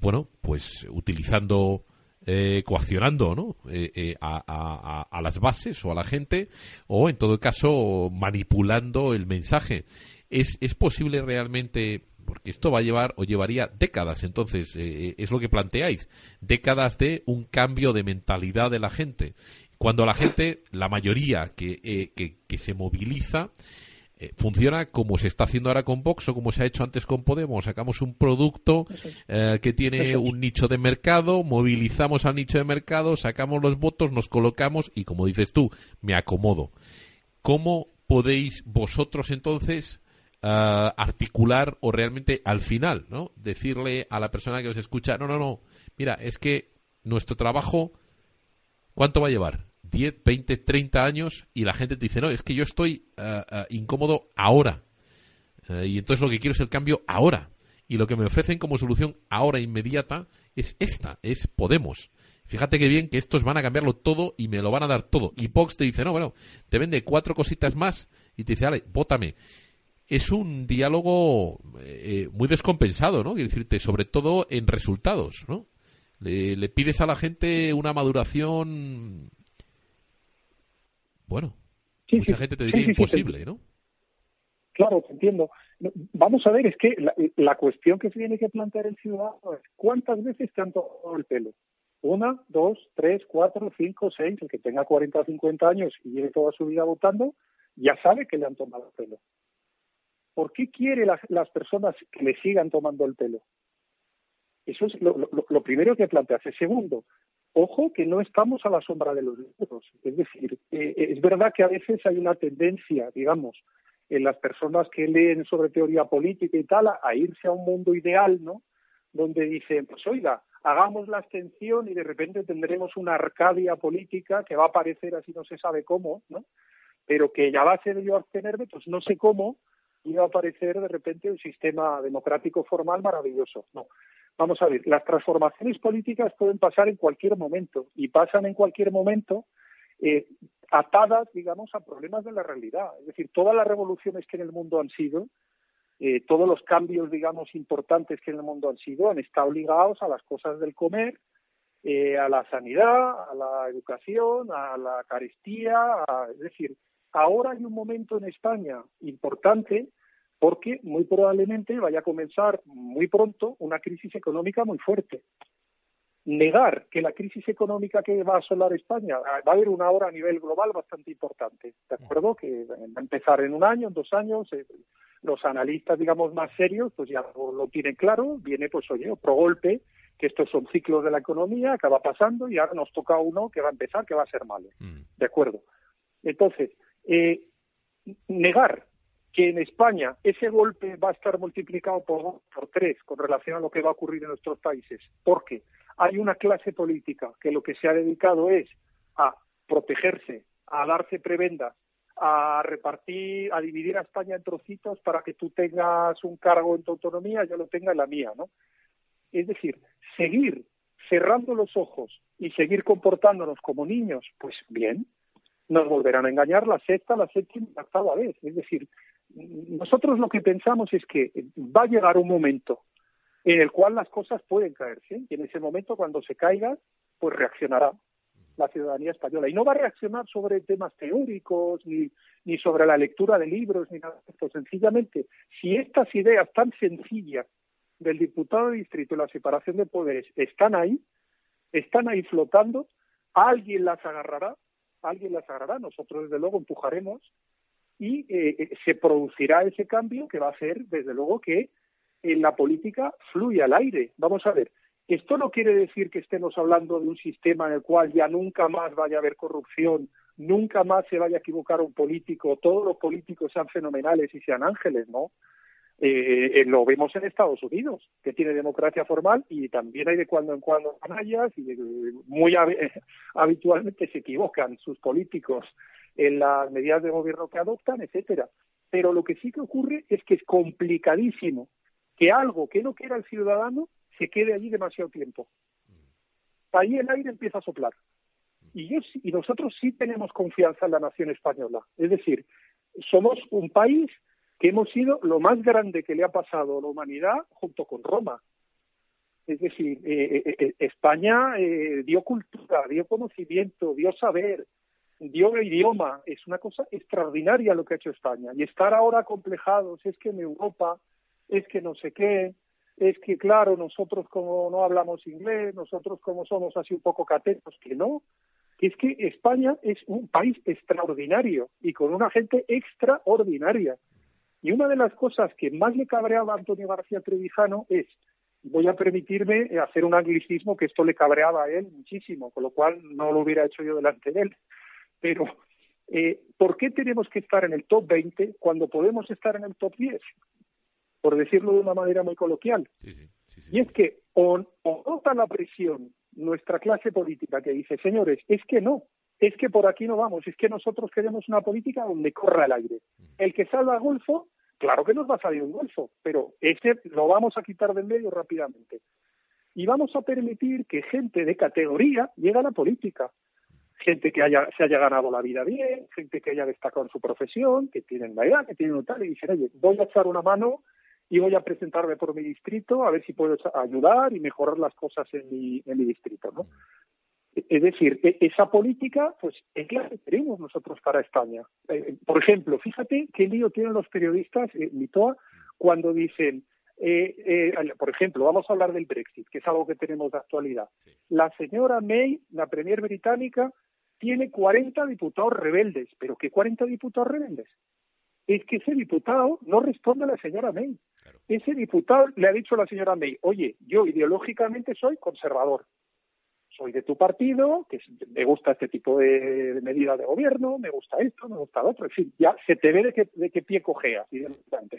S3: bueno, pues utilizando eh, coaccionando ¿no? Eh, eh, a, a, las bases o a la gente o en todo caso manipulando el mensaje. ¿Es, es posible realmente, porque esto va a llevar o llevaría décadas, entonces es lo que planteáis, décadas de un cambio de mentalidad de la gente? Cuando la gente, la mayoría que, que se moviliza, eh, funciona como se está haciendo ahora con Vox o como se ha hecho antes con Podemos. Sacamos un producto eh, que tiene un nicho de mercado, movilizamos al nicho de mercado, sacamos los votos, nos colocamos y, como dices tú, me acomodo. ¿Cómo podéis vosotros entonces eh, articular o realmente al final, ¿no? Decirle a la persona que os escucha, no, no, no, mira, es que nuestro trabajo, ¿cuánto va a llevar? 10, 20, 30 años y la gente te dice, no, es que yo estoy eh, eh, incómodo ahora. Eh, y entonces lo que quiero es el cambio ahora. Y lo que me ofrecen como solución ahora inmediata es esta, es Podemos. Fíjate que bien que estos van a cambiarlo todo y me lo van a dar todo. Y Vox te dice, no, bueno, te vende cuatro cositas más y te dice, vale, vótame. Es un diálogo muy descompensado, ¿no? Quiero decirte, sobre todo en resultados, ¿no? Le, pides a la gente una maduración bueno, mucha gente te diría imposible, ¿no?
S4: Claro, te entiendo. Vamos a ver, es que la, cuestión que se tiene que plantear el ciudadano es ¿cuántas veces te han tomado el pelo? Una, dos, tres, cuatro, cinco, seis, el que tenga 40 o 50 años y lleve toda su vida votando, ya sabe que le han tomado el pelo. ¿Por qué quiere las personas que le sigan tomando el pelo? Eso es lo, primero que plantearse. Segundo, ojo que no estamos a la sombra de los libros. Es decir, eh, es verdad que a veces hay una tendencia, digamos, en las personas que leen sobre teoría política y tal, a, irse a un mundo ideal, ¿no? Donde dicen, pues oiga, hagamos la abstención y de repente tendremos una arcadia política que va a aparecer así no se sabe cómo, ¿no? Pero que ya va a ser yo abstenerme, pues no sé cómo, y va a aparecer de repente un sistema democrático formal maravilloso. No. Vamos a ver, las transformaciones políticas pueden pasar en cualquier momento y pasan en cualquier momento eh, atadas, digamos, a problemas de la realidad. Es decir, todas las revoluciones que en el mundo han sido, eh, todos los cambios, digamos, importantes que en el mundo han sido, han estado ligados a las cosas del comer, eh, a la sanidad, a la educación, a la carestía. es decir, ahora hay un momento en España importante porque muy probablemente vaya a comenzar muy pronto una crisis económica muy fuerte negar que la crisis económica que va a asolar España ah, va a haber una hora a nivel global bastante importante, ¿de acuerdo? Que va a empezar en un año, en dos años, eh, los analistas, digamos, más serios, pues ya lo, tienen claro, viene, pues, oye, otro golpe, que estos son ciclos de la economía, que va pasando y ahora nos toca uno que va a empezar, que va a ser malo, mm. ¿de acuerdo? Entonces, eh, negar que en España ese golpe va a estar multiplicado por, tres con relación a lo que va a ocurrir en nuestros países. ¿Por qué? hay una clase política que lo que se ha dedicado es a protegerse, a darse prebendas, a repartir, a dividir a España en trocitos para que tú tengas un cargo en tu autonomía, yo lo tenga en la mía, ¿no? Es decir, seguir cerrando los ojos y seguir comportándonos como niños, pues bien, nos volverán a engañar la sexta, la séptima, la octava vez. Es decir, nosotros lo que pensamos es que va a llegar un momento en el cual las cosas pueden caerse y en ese momento cuando se caiga pues reaccionará la ciudadanía española. Y no va a reaccionar sobre temas teóricos ni, ni sobre la lectura de libros ni nada de esto. Sencillamente si estas ideas tan sencillas del diputado de distrito y la separación de poderes están ahí están ahí flotando alguien las agarrará alguien las agarrará. Nosotros desde luego empujaremos y eh, eh, se producirá ese cambio que va a hacer desde luego que en la política fluye al aire. Vamos a ver, esto no quiere decir que estemos hablando de un sistema en el cual ya nunca más vaya a haber corrupción, nunca más se vaya a equivocar un político, todos los políticos sean fenomenales y sean ángeles, ¿no? Eh, eh, lo vemos en Estados Unidos, que tiene democracia formal y también hay de cuando en cuando canallas y muy habitualmente se equivocan sus políticos en las medidas de gobierno que adoptan, etcétera. Pero lo que sí que ocurre es que es complicadísimo que algo que no quiera el ciudadano se quede allí demasiado tiempo. Ahí el aire empieza a soplar. Y, y nosotros sí tenemos confianza en la nación española. Es decir, somos un país que hemos sido lo más grande que le ha pasado a la humanidad junto con Roma. Es decir, eh, eh, eh, España dio cultura, dio conocimiento, dio saber, dio idioma. Es una cosa extraordinaria lo que ha hecho España. Y estar ahora complejados es que en Europa es que no sé qué, es que claro, nosotros como no hablamos inglés, nosotros como somos así un poco catetos, que no, es que España es un país extraordinario y con una gente extraordinaria. Y una de las cosas que más le cabreaba a Antonio García Trevijano es, voy a permitirme hacer un anglicismo que esto le cabreaba a él muchísimo, con lo cual no lo hubiera hecho yo delante de él, pero eh, ¿por qué tenemos que estar en el top 20 cuando podemos estar en el top 10? por decirlo de una manera muy coloquial. y es que o, nota la presión nuestra clase política que dice, señores, es que no, es que por aquí no vamos, es que nosotros queremos una política donde corra el aire. El que salga al Golfo, claro que nos va a salir un Golfo, pero ese lo vamos a quitar del medio rápidamente. Y vamos a permitir que gente de categoría llegue a la política. Gente que haya, se haya ganado la vida bien, gente que haya destacado en su profesión, que tienen la edad, que tienen un tal, y dicen, oye, voy a echar una mano y voy a presentarme por mi distrito a ver si puedo ayudar y mejorar las cosas en mi, en mi distrito, ¿no? Es decir, e, esa política, pues es la que queremos nosotros para España. Eh, eh, por ejemplo, fíjate qué lío tienen los periodistas, eh, Mitoa, cuando dicen, eh, por ejemplo, vamos a hablar del Brexit, que es algo que tenemos de actualidad. La señora May, la premier británica, tiene 40 diputados rebeldes. ¿Pero qué 40 diputados rebeldes? Es que ese diputado no responde a la señora May. ese diputado le ha dicho a la señora May, oye, yo ideológicamente soy conservador, soy de tu partido, que me gusta este tipo de, medidas de gobierno, me gusta esto, me gusta lo otro, en fin, ya se te ve de qué, de qué pie cojeas,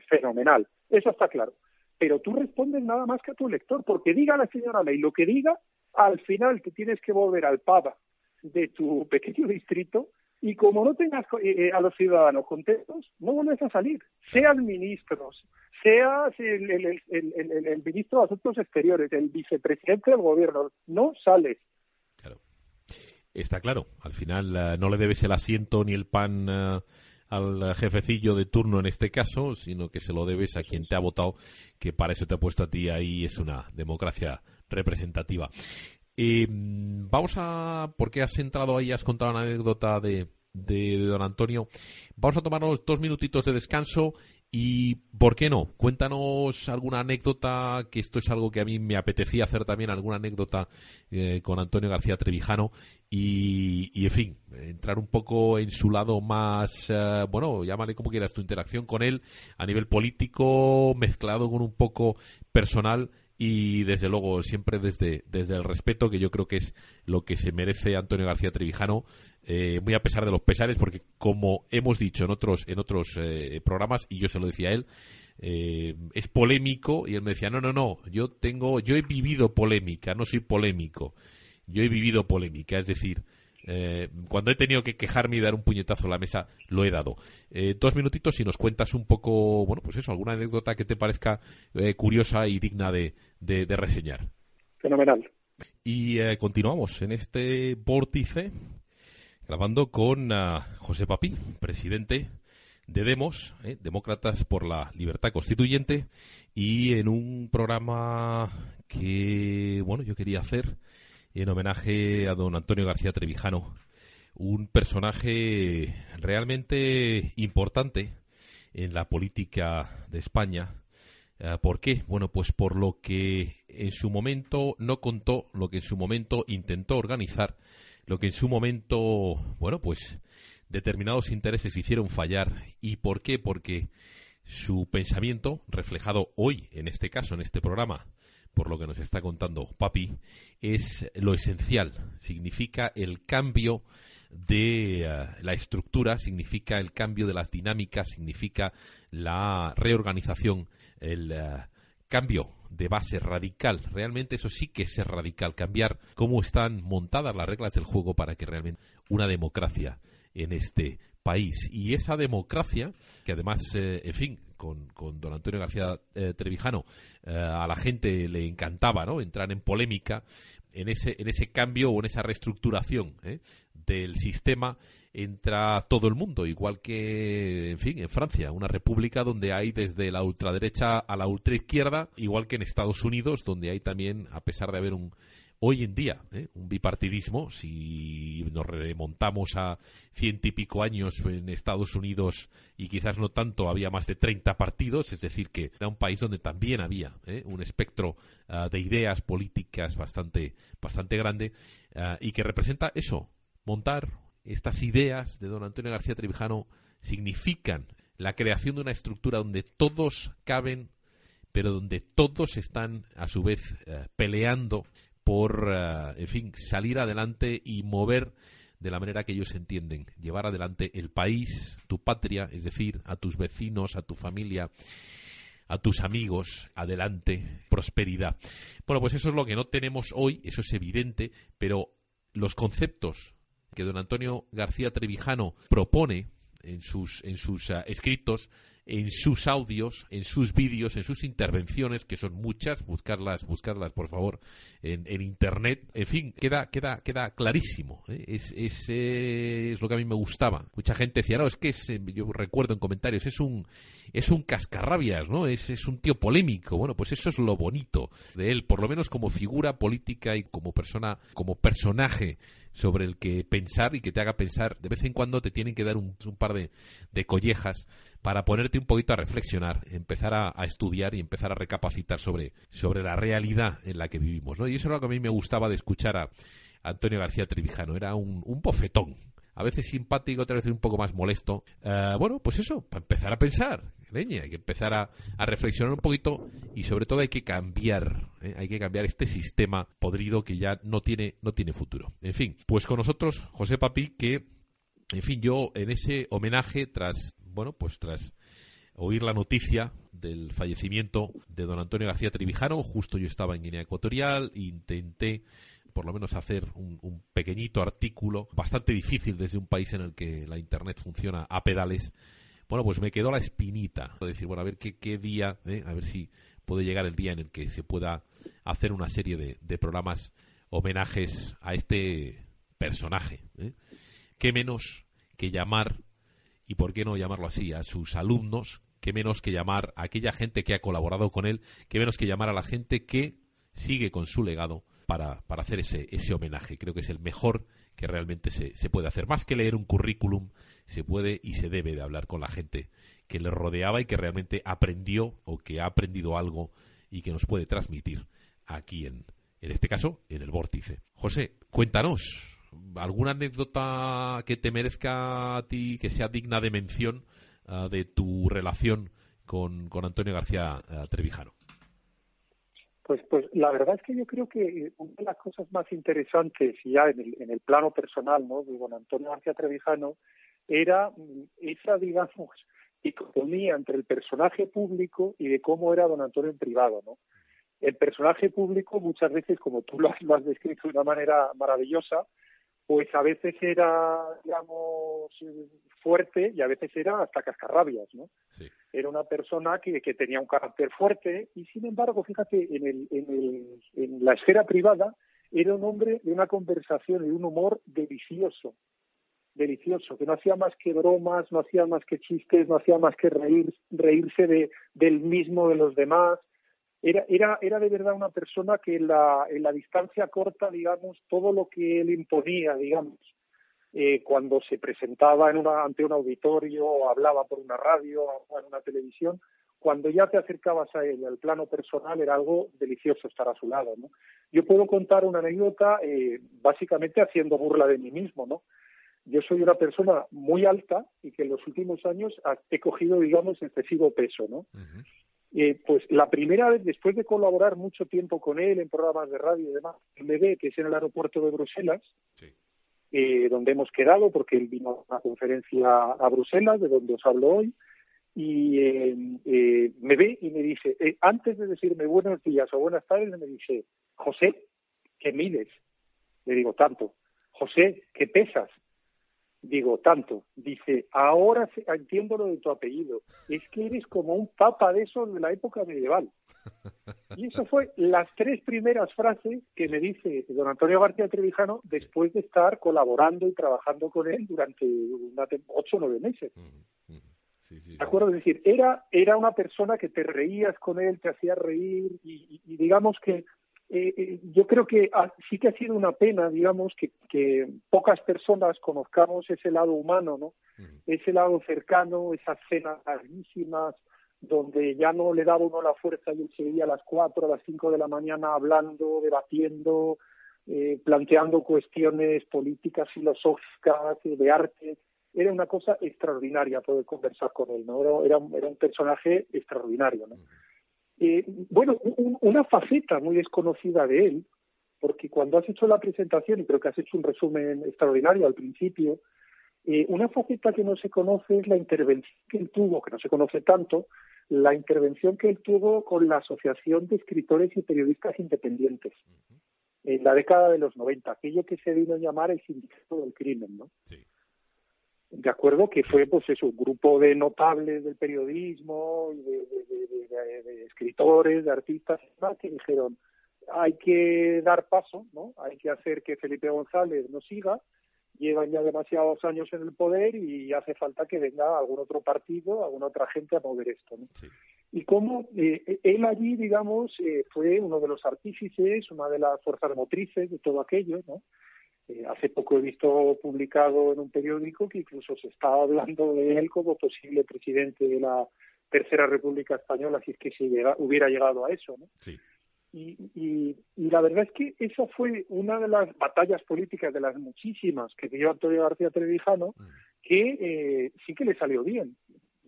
S4: fenomenal, eso está claro. Pero tú respondes nada más que a tu elector, porque diga la señora May lo que diga, al final te tienes que volver al PABA de tu pequeño distrito y como no tengas eh, eh, a los ciudadanos contentos, no vuelves a salir. Seas ministros, seas el, el, ministro de Asuntos Exteriores, el vicepresidente del gobierno, no sales.
S3: Está claro. Al final eh, no le debes el asiento ni el pan al jefecillo de turno en este caso, sino que se lo debes a quien te ha votado, que para eso te ha puesto a ti ahí. Es una democracia representativa. Eh, vamos a. Porque has entrado ahí, has contado una anécdota de, de, don Antonio. Vamos a tomarnos dos minutitos de descanso y, ¿por qué no? Cuéntanos alguna anécdota, que esto es algo que a mí me apetecía hacer también, alguna anécdota eh, con Antonio García Trevijano y, y, en fin, entrar un poco en su lado más, eh, bueno, llámale como quieras, tu interacción con él a nivel político, mezclado con un poco personal y desde luego siempre desde, desde el respeto que yo creo que es lo que se merece Antonio García Trevijano eh, muy a pesar de los pesares porque como hemos dicho en otros en otros eh, programas y yo se lo decía a él eh, es polémico y él me decía no no no yo tengo yo he vivido polémica no soy polémico yo he vivido polémica es decir eh, cuando he tenido que quejarme y dar un puñetazo a la mesa, lo he dado. Eh, dos minutitos y nos cuentas un poco, bueno, pues eso, alguna anécdota que te parezca eh, curiosa y digna de, reseñar.
S4: Fenomenal.
S3: Y continuamos en este vórtice grabando con uh, José Papí, presidente de Demos, Demócratas por la Libertad Constituyente, y en un programa que, bueno, yo quería hacer en homenaje a don Antonio García Trevijano, un personaje realmente importante en la política de España. Eh, ¿Por qué? Bueno, pues por lo que en su momento no contó, lo que en su momento intentó organizar, lo que en su momento, bueno, pues determinados intereses hicieron fallar. ¿Y por qué? Porque su pensamiento, reflejado hoy, en este caso, en este programa, por lo que nos está contando Papi, es lo esencial. Significa el cambio de eh, la estructura, significa el cambio de las dinámicas, significa la reorganización, el eh, cambio de base radical. Realmente eso sí que es radical, cambiar cómo están montadas las reglas del juego para que realmente una democracia en este país. Y esa democracia, que además, eh, en fin, con, con, don Antonio García eh, Trevijano, eh, a la gente le encantaba ¿no? entrar en polémica en ese, en ese cambio o en esa reestructuración del sistema entra todo el mundo, igual que, en fin, en Francia, una república donde hay desde la ultraderecha a la ultraizquierda, igual que en Estados Unidos, donde hay también, a pesar de haber un, hoy en día ¿eh? un bipartidismo, si nos remontamos a ciento y pico años en Estados Unidos y quizás no tanto, había más de 30 partidos, es decir, que era un país donde también había ¿eh? un espectro ah, de ideas políticas bastante, bastante grande ah, y que representa eso, montar estas ideas de don Antonio García Trevijano significan la creación de una estructura donde todos caben pero donde todos están a su vez eh, peleando por, eh, en fin, salir adelante y mover de la manera que ellos entienden, llevar adelante el país, tu patria, es decir, a tus vecinos, a tu familia, a tus amigos, adelante, prosperidad. Bueno, pues eso es lo que no tenemos hoy, eso es evidente, pero los conceptos que don Antonio García Trevijano propone en sus, en sus eh, escritos en sus audios, en sus vídeos, en sus intervenciones, que son muchas, buscarlas, buscarlas por favor en, internet. En fin, queda, queda, queda clarísimo. ¿eh? Es, es, eh, es, lo que a mí me gustaba. Mucha gente decía, no, es que es, eh, yo recuerdo en comentarios, es un, es un cascarrabias, ¿no? Es, es un tío polémico. Bueno, pues eso es lo bonito de él, por lo menos como figura política y como persona, como personaje sobre el que pensar y que te haga pensar. De vez en cuando te tienen que dar un, un par de, de collejas para ponerte un poquito a reflexionar, empezar a, estudiar y empezar a recapacitar sobre, sobre la realidad en la que vivimos. ¿no? Y eso es lo que a mí me gustaba de escuchar a Antonio García Trevijano. Era un, un bofetón, a veces simpático, otras veces un poco más molesto. Eh, bueno, pues eso, para empezar a pensar. leña, hay que empezar a, reflexionar un poquito y sobre todo hay que cambiar, ¿eh? hay que cambiar este sistema podrido que ya no tiene, no tiene futuro. En fin, pues con nosotros José Papi, que, en fin, yo en ese homenaje tras, bueno, pues tras oír la noticia del fallecimiento de don Antonio García Trevijano, justo yo estaba en Guinea Ecuatorial, intenté por lo menos hacer un, pequeñito artículo, bastante difícil desde un país en el que la Internet funciona a pedales. Bueno, pues me quedó la espinita de decir, bueno, a ver qué, qué día, ¿eh? a ver si puede llegar el día en el que se pueda hacer una serie de, programas homenajes a este personaje. ¿eh? ¿Qué menos que llamar, y por qué no llamarlo así, a sus alumnos, qué menos que llamar a aquella gente que ha colaborado con él, qué menos que llamar a la gente que sigue con su legado para, para hacer ese, ese homenaje. Creo que es el mejor que realmente se, se puede hacer. Más que leer un currículum, se puede y se debe de hablar con la gente que le rodeaba y que realmente aprendió o que ha aprendido algo y que nos puede transmitir aquí en, en este caso, en el vórtice. José, cuéntanos alguna anécdota que te merezca a ti, que sea digna de mención ah, de tu relación con, con Antonio García ah, Trevijano.
S4: Pues, pues la verdad es que yo creo que una de las cosas más interesantes, ya en el, en el plano personal, ¿no? de don Antonio García Trevijano, era mm, esa, digamos, dicotomía entre el personaje público y de cómo era don Antonio en privado, ¿no? El personaje público muchas veces, como tú lo has, lo has descrito de una manera maravillosa, pues a veces era, digamos, fuerte y a veces era hasta cascarrabias, ¿no? Era una persona que, que, tenía un carácter fuerte y, sin embargo, fíjate, en, el, en, el, en la esfera privada era un hombre de una conversación y un humor delicioso, delicioso, que no hacía más que bromas, no hacía más que chistes, no hacía más que reír, reírse de, del mismo de los demás, era, era, era de verdad una persona que en la, distancia corta, digamos, todo lo que él imponía, digamos, eh, cuando se presentaba en una, ante un auditorio o hablaba por una radio o en una televisión, cuando ya te acercabas a él al plano personal era algo delicioso estar a su lado, ¿no? Yo puedo contar una anécdota eh, básicamente haciendo burla de mí mismo, ¿no? Yo soy una persona muy alta y que en los últimos años he cogido, digamos, excesivo peso, ¿no? Eh, pues la primera vez, después de colaborar mucho tiempo con él en programas de radio y demás, me ve que es en el aeropuerto de Bruselas, eh, donde hemos quedado, porque él vino a una conferencia a Bruselas, de donde os hablo hoy, y eh, me ve y me dice, antes de decirme buenos días o buenas tardes, me dice, José, ¿qué mides? Le digo, tanto. José, ¿qué pesas? Digo, tanto. Dice, ahora entiendo lo de tu apellido. Es que eres como un papa de esos de la época medieval. Y eso fue las tres primeras frases que me dice don Antonio García Trevijano después de estar colaborando y trabajando con él durante ocho o nueve meses. ¿De acuerdo? Es decir, era, era una persona que te reías con él, te hacía reír y digamos que eh, eh, yo creo que sí que ha sido una pena, digamos, que, que pocas personas conozcamos ese lado humano, ¿no? Ese lado cercano, esas cenas larguísimas, donde ya no le daba uno la fuerza y él seguía a las cuatro, a las cinco de la mañana hablando, debatiendo, eh, planteando cuestiones políticas, filosóficas, de arte. Era una cosa extraordinaria poder conversar con él, ¿no? Era, era, un personaje extraordinario, ¿no? Eh, bueno, una faceta muy desconocida de él, porque cuando has hecho la presentación, y creo que has hecho un resumen extraordinario al principio, eh, una faceta que no se conoce es la intervención que él tuvo, que no se conoce tanto, la intervención que él tuvo con la Asociación de Escritores y Periodistas Independientes en la década de los 90, aquello que se vino a llamar el sindicato del crimen, ¿no? Sí de acuerdo que fue pues eso un grupo de notables del periodismo de, escritores de artistas que dijeron hay que dar paso no hay que hacer que Felipe González nos siga. Llevan ya demasiados años en el poder y hace falta que venga algún otro partido alguna otra gente a mover esto ¿no? y cómo eh, él allí digamos eh, fue uno de los artífices una de las fuerzas motrices de todo aquello no eh, hace poco he visto publicado en un periódico que incluso se estaba hablando de él como posible presidente de la Tercera República Española, si es que se hubiera llegado a eso, ¿no? Sí. Y, y, la verdad es que esa fue una de las batallas políticas de las muchísimas que dio Antonio García Trevijano, mm. que eh, sí que le salió bien.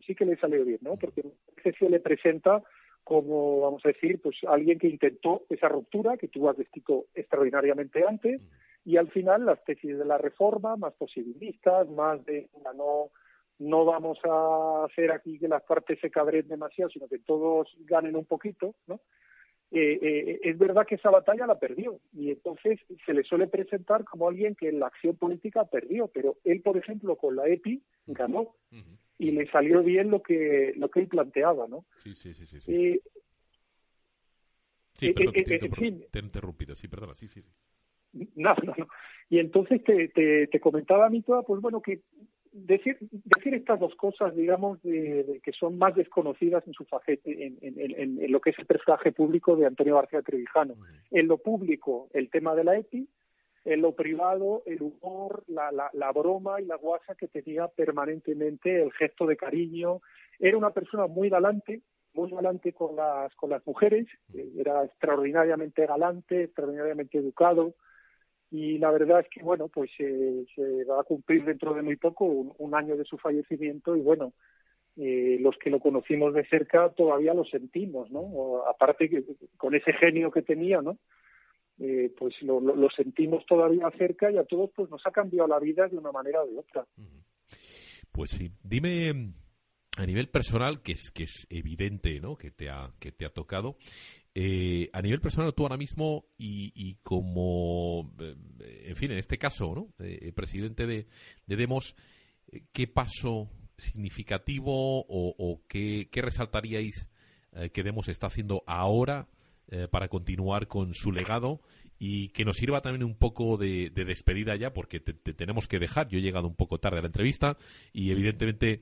S4: sí que le salió bien, ¿no? Porque se le presenta como, vamos a decir, pues alguien que intentó esa ruptura que tú has descrito extraordinariamente antes y al final las tesis de la reforma, más posibilistas, más de no no vamos a hacer aquí que las partes se cabren demasiado, sino que todos ganen un poquito, ¿no? Eh, eh, es verdad que esa batalla la perdió y entonces se le suele presentar como alguien que en la acción política perdió, pero él, por ejemplo, con la EPI ganó y le salió bien lo que lo que él planteaba, ¿no?
S3: Sí, sí, sí, sí. sí. Eh, sí perdón, te, he interrumpido, sí, perdona, sí, sí, sí.
S4: No, no. Y entonces te, te, te comentaba a mí toda, pues bueno, que decir, decir estas dos cosas, digamos, de, que son más desconocidas en su facete, en, en, en, lo que es el personaje público de Antonio García Trevijano. En lo público, el tema de la EPI, en lo privado, el humor, la, la, la broma y la guasa que tenía permanentemente, el gesto de cariño. Era una persona muy galante, muy galante con las, con las mujeres, era extraordinariamente galante, extraordinariamente educado, y la verdad es que bueno pues eh, se va a cumplir dentro de muy poco un, año de su fallecimiento y bueno eh, los que lo conocimos de cerca todavía lo sentimos no aparte que con ese genio que tenía no eh, pues lo, lo, sentimos todavía cerca y a todos pues nos ha cambiado la vida de una manera o de otra.
S3: Pues sí. Dime a nivel personal que es que es evidente no que te ha que te ha tocado eh, a nivel personal, tú ahora mismo y, como, eh, en fin, en este caso, ¿no? Eh, presidente de, Demos, ¿qué paso significativo o, qué, resaltaríais que Demos está haciendo ahora para continuar con su legado y que nos sirva también un poco de, despedida ya, porque te, tenemos que dejar. Yo he llegado un poco tarde a la entrevista y evidentemente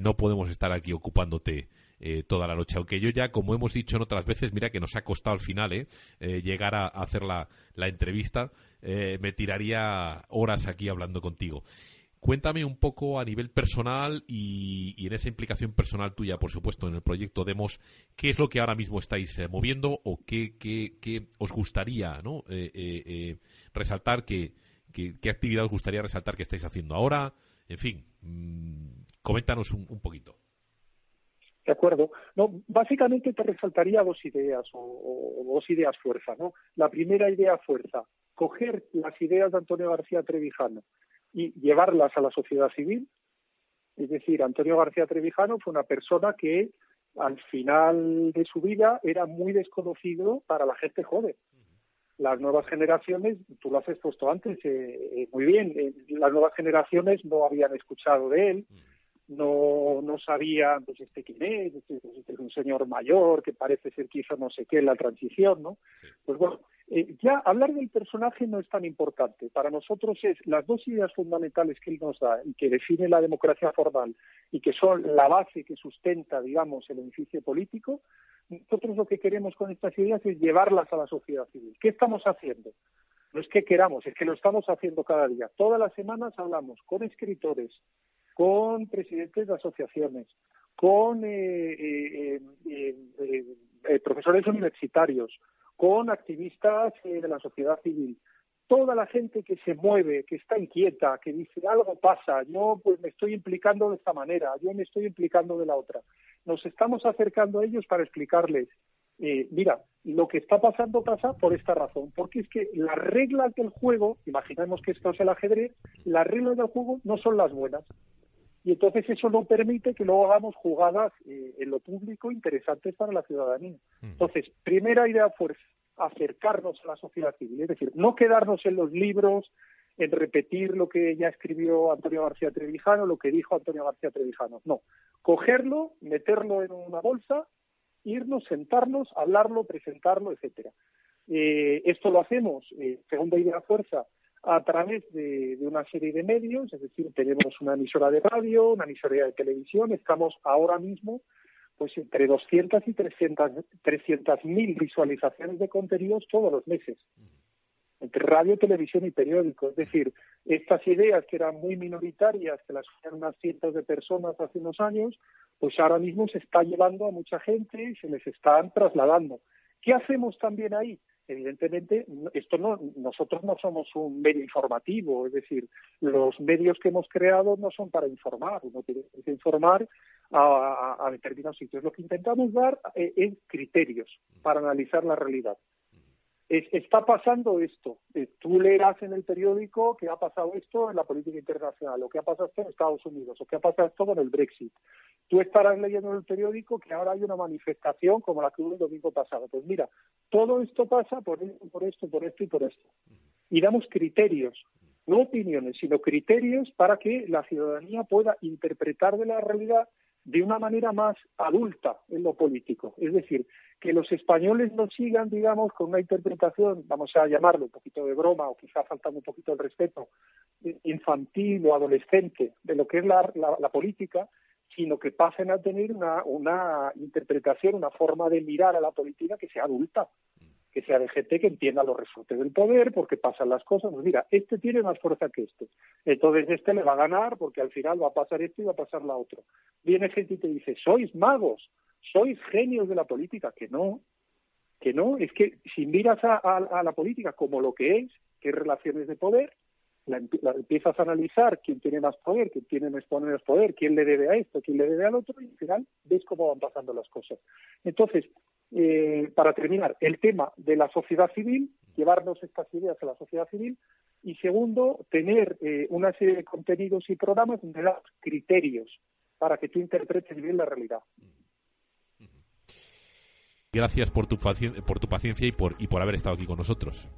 S3: no podemos estar aquí ocupándote eh, toda la noche. Aunque yo ya, como hemos dicho en otras veces, mira que nos ha costado al final eh, eh llegar a, hacer la, entrevista, eh, me tiraría horas aquí hablando contigo. Cuéntame un poco a nivel personal y, en esa implicación personal tuya, por supuesto, en el proyecto Demos, qué es lo que ahora mismo estáis moviendo o qué, os gustaría ¿no? resaltar, qué, qué, actividad os gustaría resaltar que estáis haciendo ahora. En fin, mm, coméntanos un poquito.
S4: ¿De acuerdo? No, básicamente te resaltaría dos ideas o, dos ideas fuerza, ¿no? La primera idea fuerza, coger las ideas de Antonio García Trevijano y llevarlas a la sociedad civil. Es decir, Antonio García Trevijano fue una persona que al final de su vida era muy desconocido para la gente joven. Las nuevas generaciones, tú lo has expuesto antes eh, eh, muy bien, eh, las nuevas generaciones no habían escuchado de él, no, no sabían, pues este quién es, este, pues, este, es un señor mayor que parece ser que hizo no sé qué en la transición, ¿no? Pues bueno, eh, ya hablar del personaje no es tan importante. Para nosotros es las dos ideas fundamentales que él nos da y que define la democracia formal y que son la base que sustenta, digamos, el edificio político. Nosotros lo que queremos con estas ideas es llevarlas a la sociedad civil. ¿Qué estamos haciendo? No es que queramos, es que lo estamos haciendo cada día. Todas las semanas hablamos con escritores, con presidentes de asociaciones, con eh, eh, eh, profesores universitarios, con activistas de la sociedad civil. Toda la gente que se mueve, que está inquieta, que dice algo pasa, yo pues me estoy implicando de esta manera, yo me estoy implicando de la otra. Nos estamos acercando a ellos para explicarles mira, lo que está pasando pasa por esta razón, porque es que las reglas del juego, imaginemos que esto es el ajedrez, las reglas del juego no son las buenas y entonces eso no permite que luego hagamos jugadas eh, en lo público interesantes para la ciudadanía. Entonces, primera idea fue acercarnos a la sociedad civil, es decir, no quedarnos en los libros, en repetir lo que ya escribió Antonio García Trevijano, lo que dijo Antonio García Trevijano, no, cogerlo, meterlo en una bolsa, irnos, sentarnos, hablarlo, presentarlo, etcétera. Eh, esto lo hacemos, eh, segunda idea fuerza, a través de, una serie de medios, es decir, tenemos una emisora de radio, una emisora de televisión, estamos ahora mismo pues entre 200 y 300 mil visualizaciones de contenidos todos los meses, entre radio, televisión y periódico. Es decir, estas ideas que eran muy minoritarias, que las hacían unas cientos de personas hace unos años, pues ahora mismo se está llevando a mucha gente y se les están trasladando. ¿Qué hacemos también ahí? Evidentemente esto no nosotros no somos un medio informativo es decir los medios que hemos creado no son para informar uno tiene que informar a, determinados sitios. Lo que intentamos dar eh, es criterios para analizar la realidad. Está pasando esto. Eh, tú leerás en el periódico que ha pasado esto en la política internacional, o que ha pasado esto en Estados Unidos, o que ha pasado esto con el Brexit. Tú estarás leyendo en el periódico que ahora hay una manifestación como la que hubo el domingo pasado. Pues mira, todo esto pasa por esto, por esto y por esto. Y damos criterios no opiniones, sino criterios para que la ciudadanía pueda interpretar de la realidad de una manera más adulta en lo político. Es decir, que los españoles no sigan, digamos, con una interpretación, vamos a llamarlo un poquito de broma o quizá faltando un poquito el respeto, infantil o adolescente de lo que es la, política, sino que pasen a tener una, una interpretación, una forma de mirar a la política que sea adulta que sea de gente que entienda los resortes del poder, porque pasan las cosas. Pues mira, este tiene más fuerza que este. Entonces este le va a ganar porque al final va a pasar esto y va a pasar la otra. Viene gente y te dice, sois magos, sois genios de la política. Que no, que no. Es que si miras a, la política como lo que es, que es relaciones de poder, la, empiezas a analizar quién tiene más poder, quién tiene menos poder, quién le debe a esto, quién le debe al otro, y al final ves cómo van pasando las cosas. Entonces, eh, para terminar, el tema de la sociedad civil, llevarnos estas ideas a la sociedad civil, y segundo, tener eh, una serie de contenidos y programas donde das criterios para que tú interpretes bien la realidad.
S3: Gracias por tu, por tu paciencia y por, y por haber estado aquí con nosotros.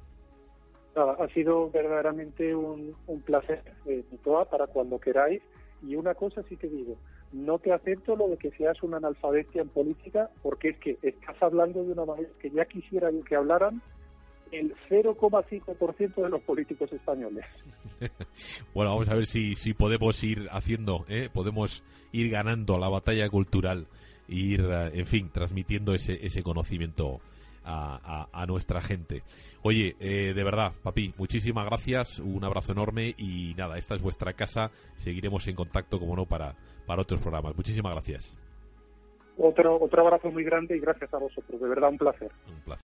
S4: ha sido verdaderamente un, placer, eh, para cuando queráis. Y una cosa sí que digo, no te acepto lo de que seas una analfabetia en política, porque es que estás hablando de una manera que ya quisiera que hablaran el 0,5% de los políticos españoles.
S3: bueno, vamos a ver si, si podemos ir haciendo, ¿eh? podemos ir ganando la batalla cultural, ir, eh, en fin, transmitiendo ese, ese conocimiento a, nuestra gente. Oye, eh, de verdad, papi, muchísimas gracias, un abrazo enorme y nada, esta es vuestra casa, seguiremos en contacto, como no, para, para otros programas. Muchísimas gracias.
S4: Otro, otro abrazo muy grande y gracias a vosotros, de verdad un placer. Un placer.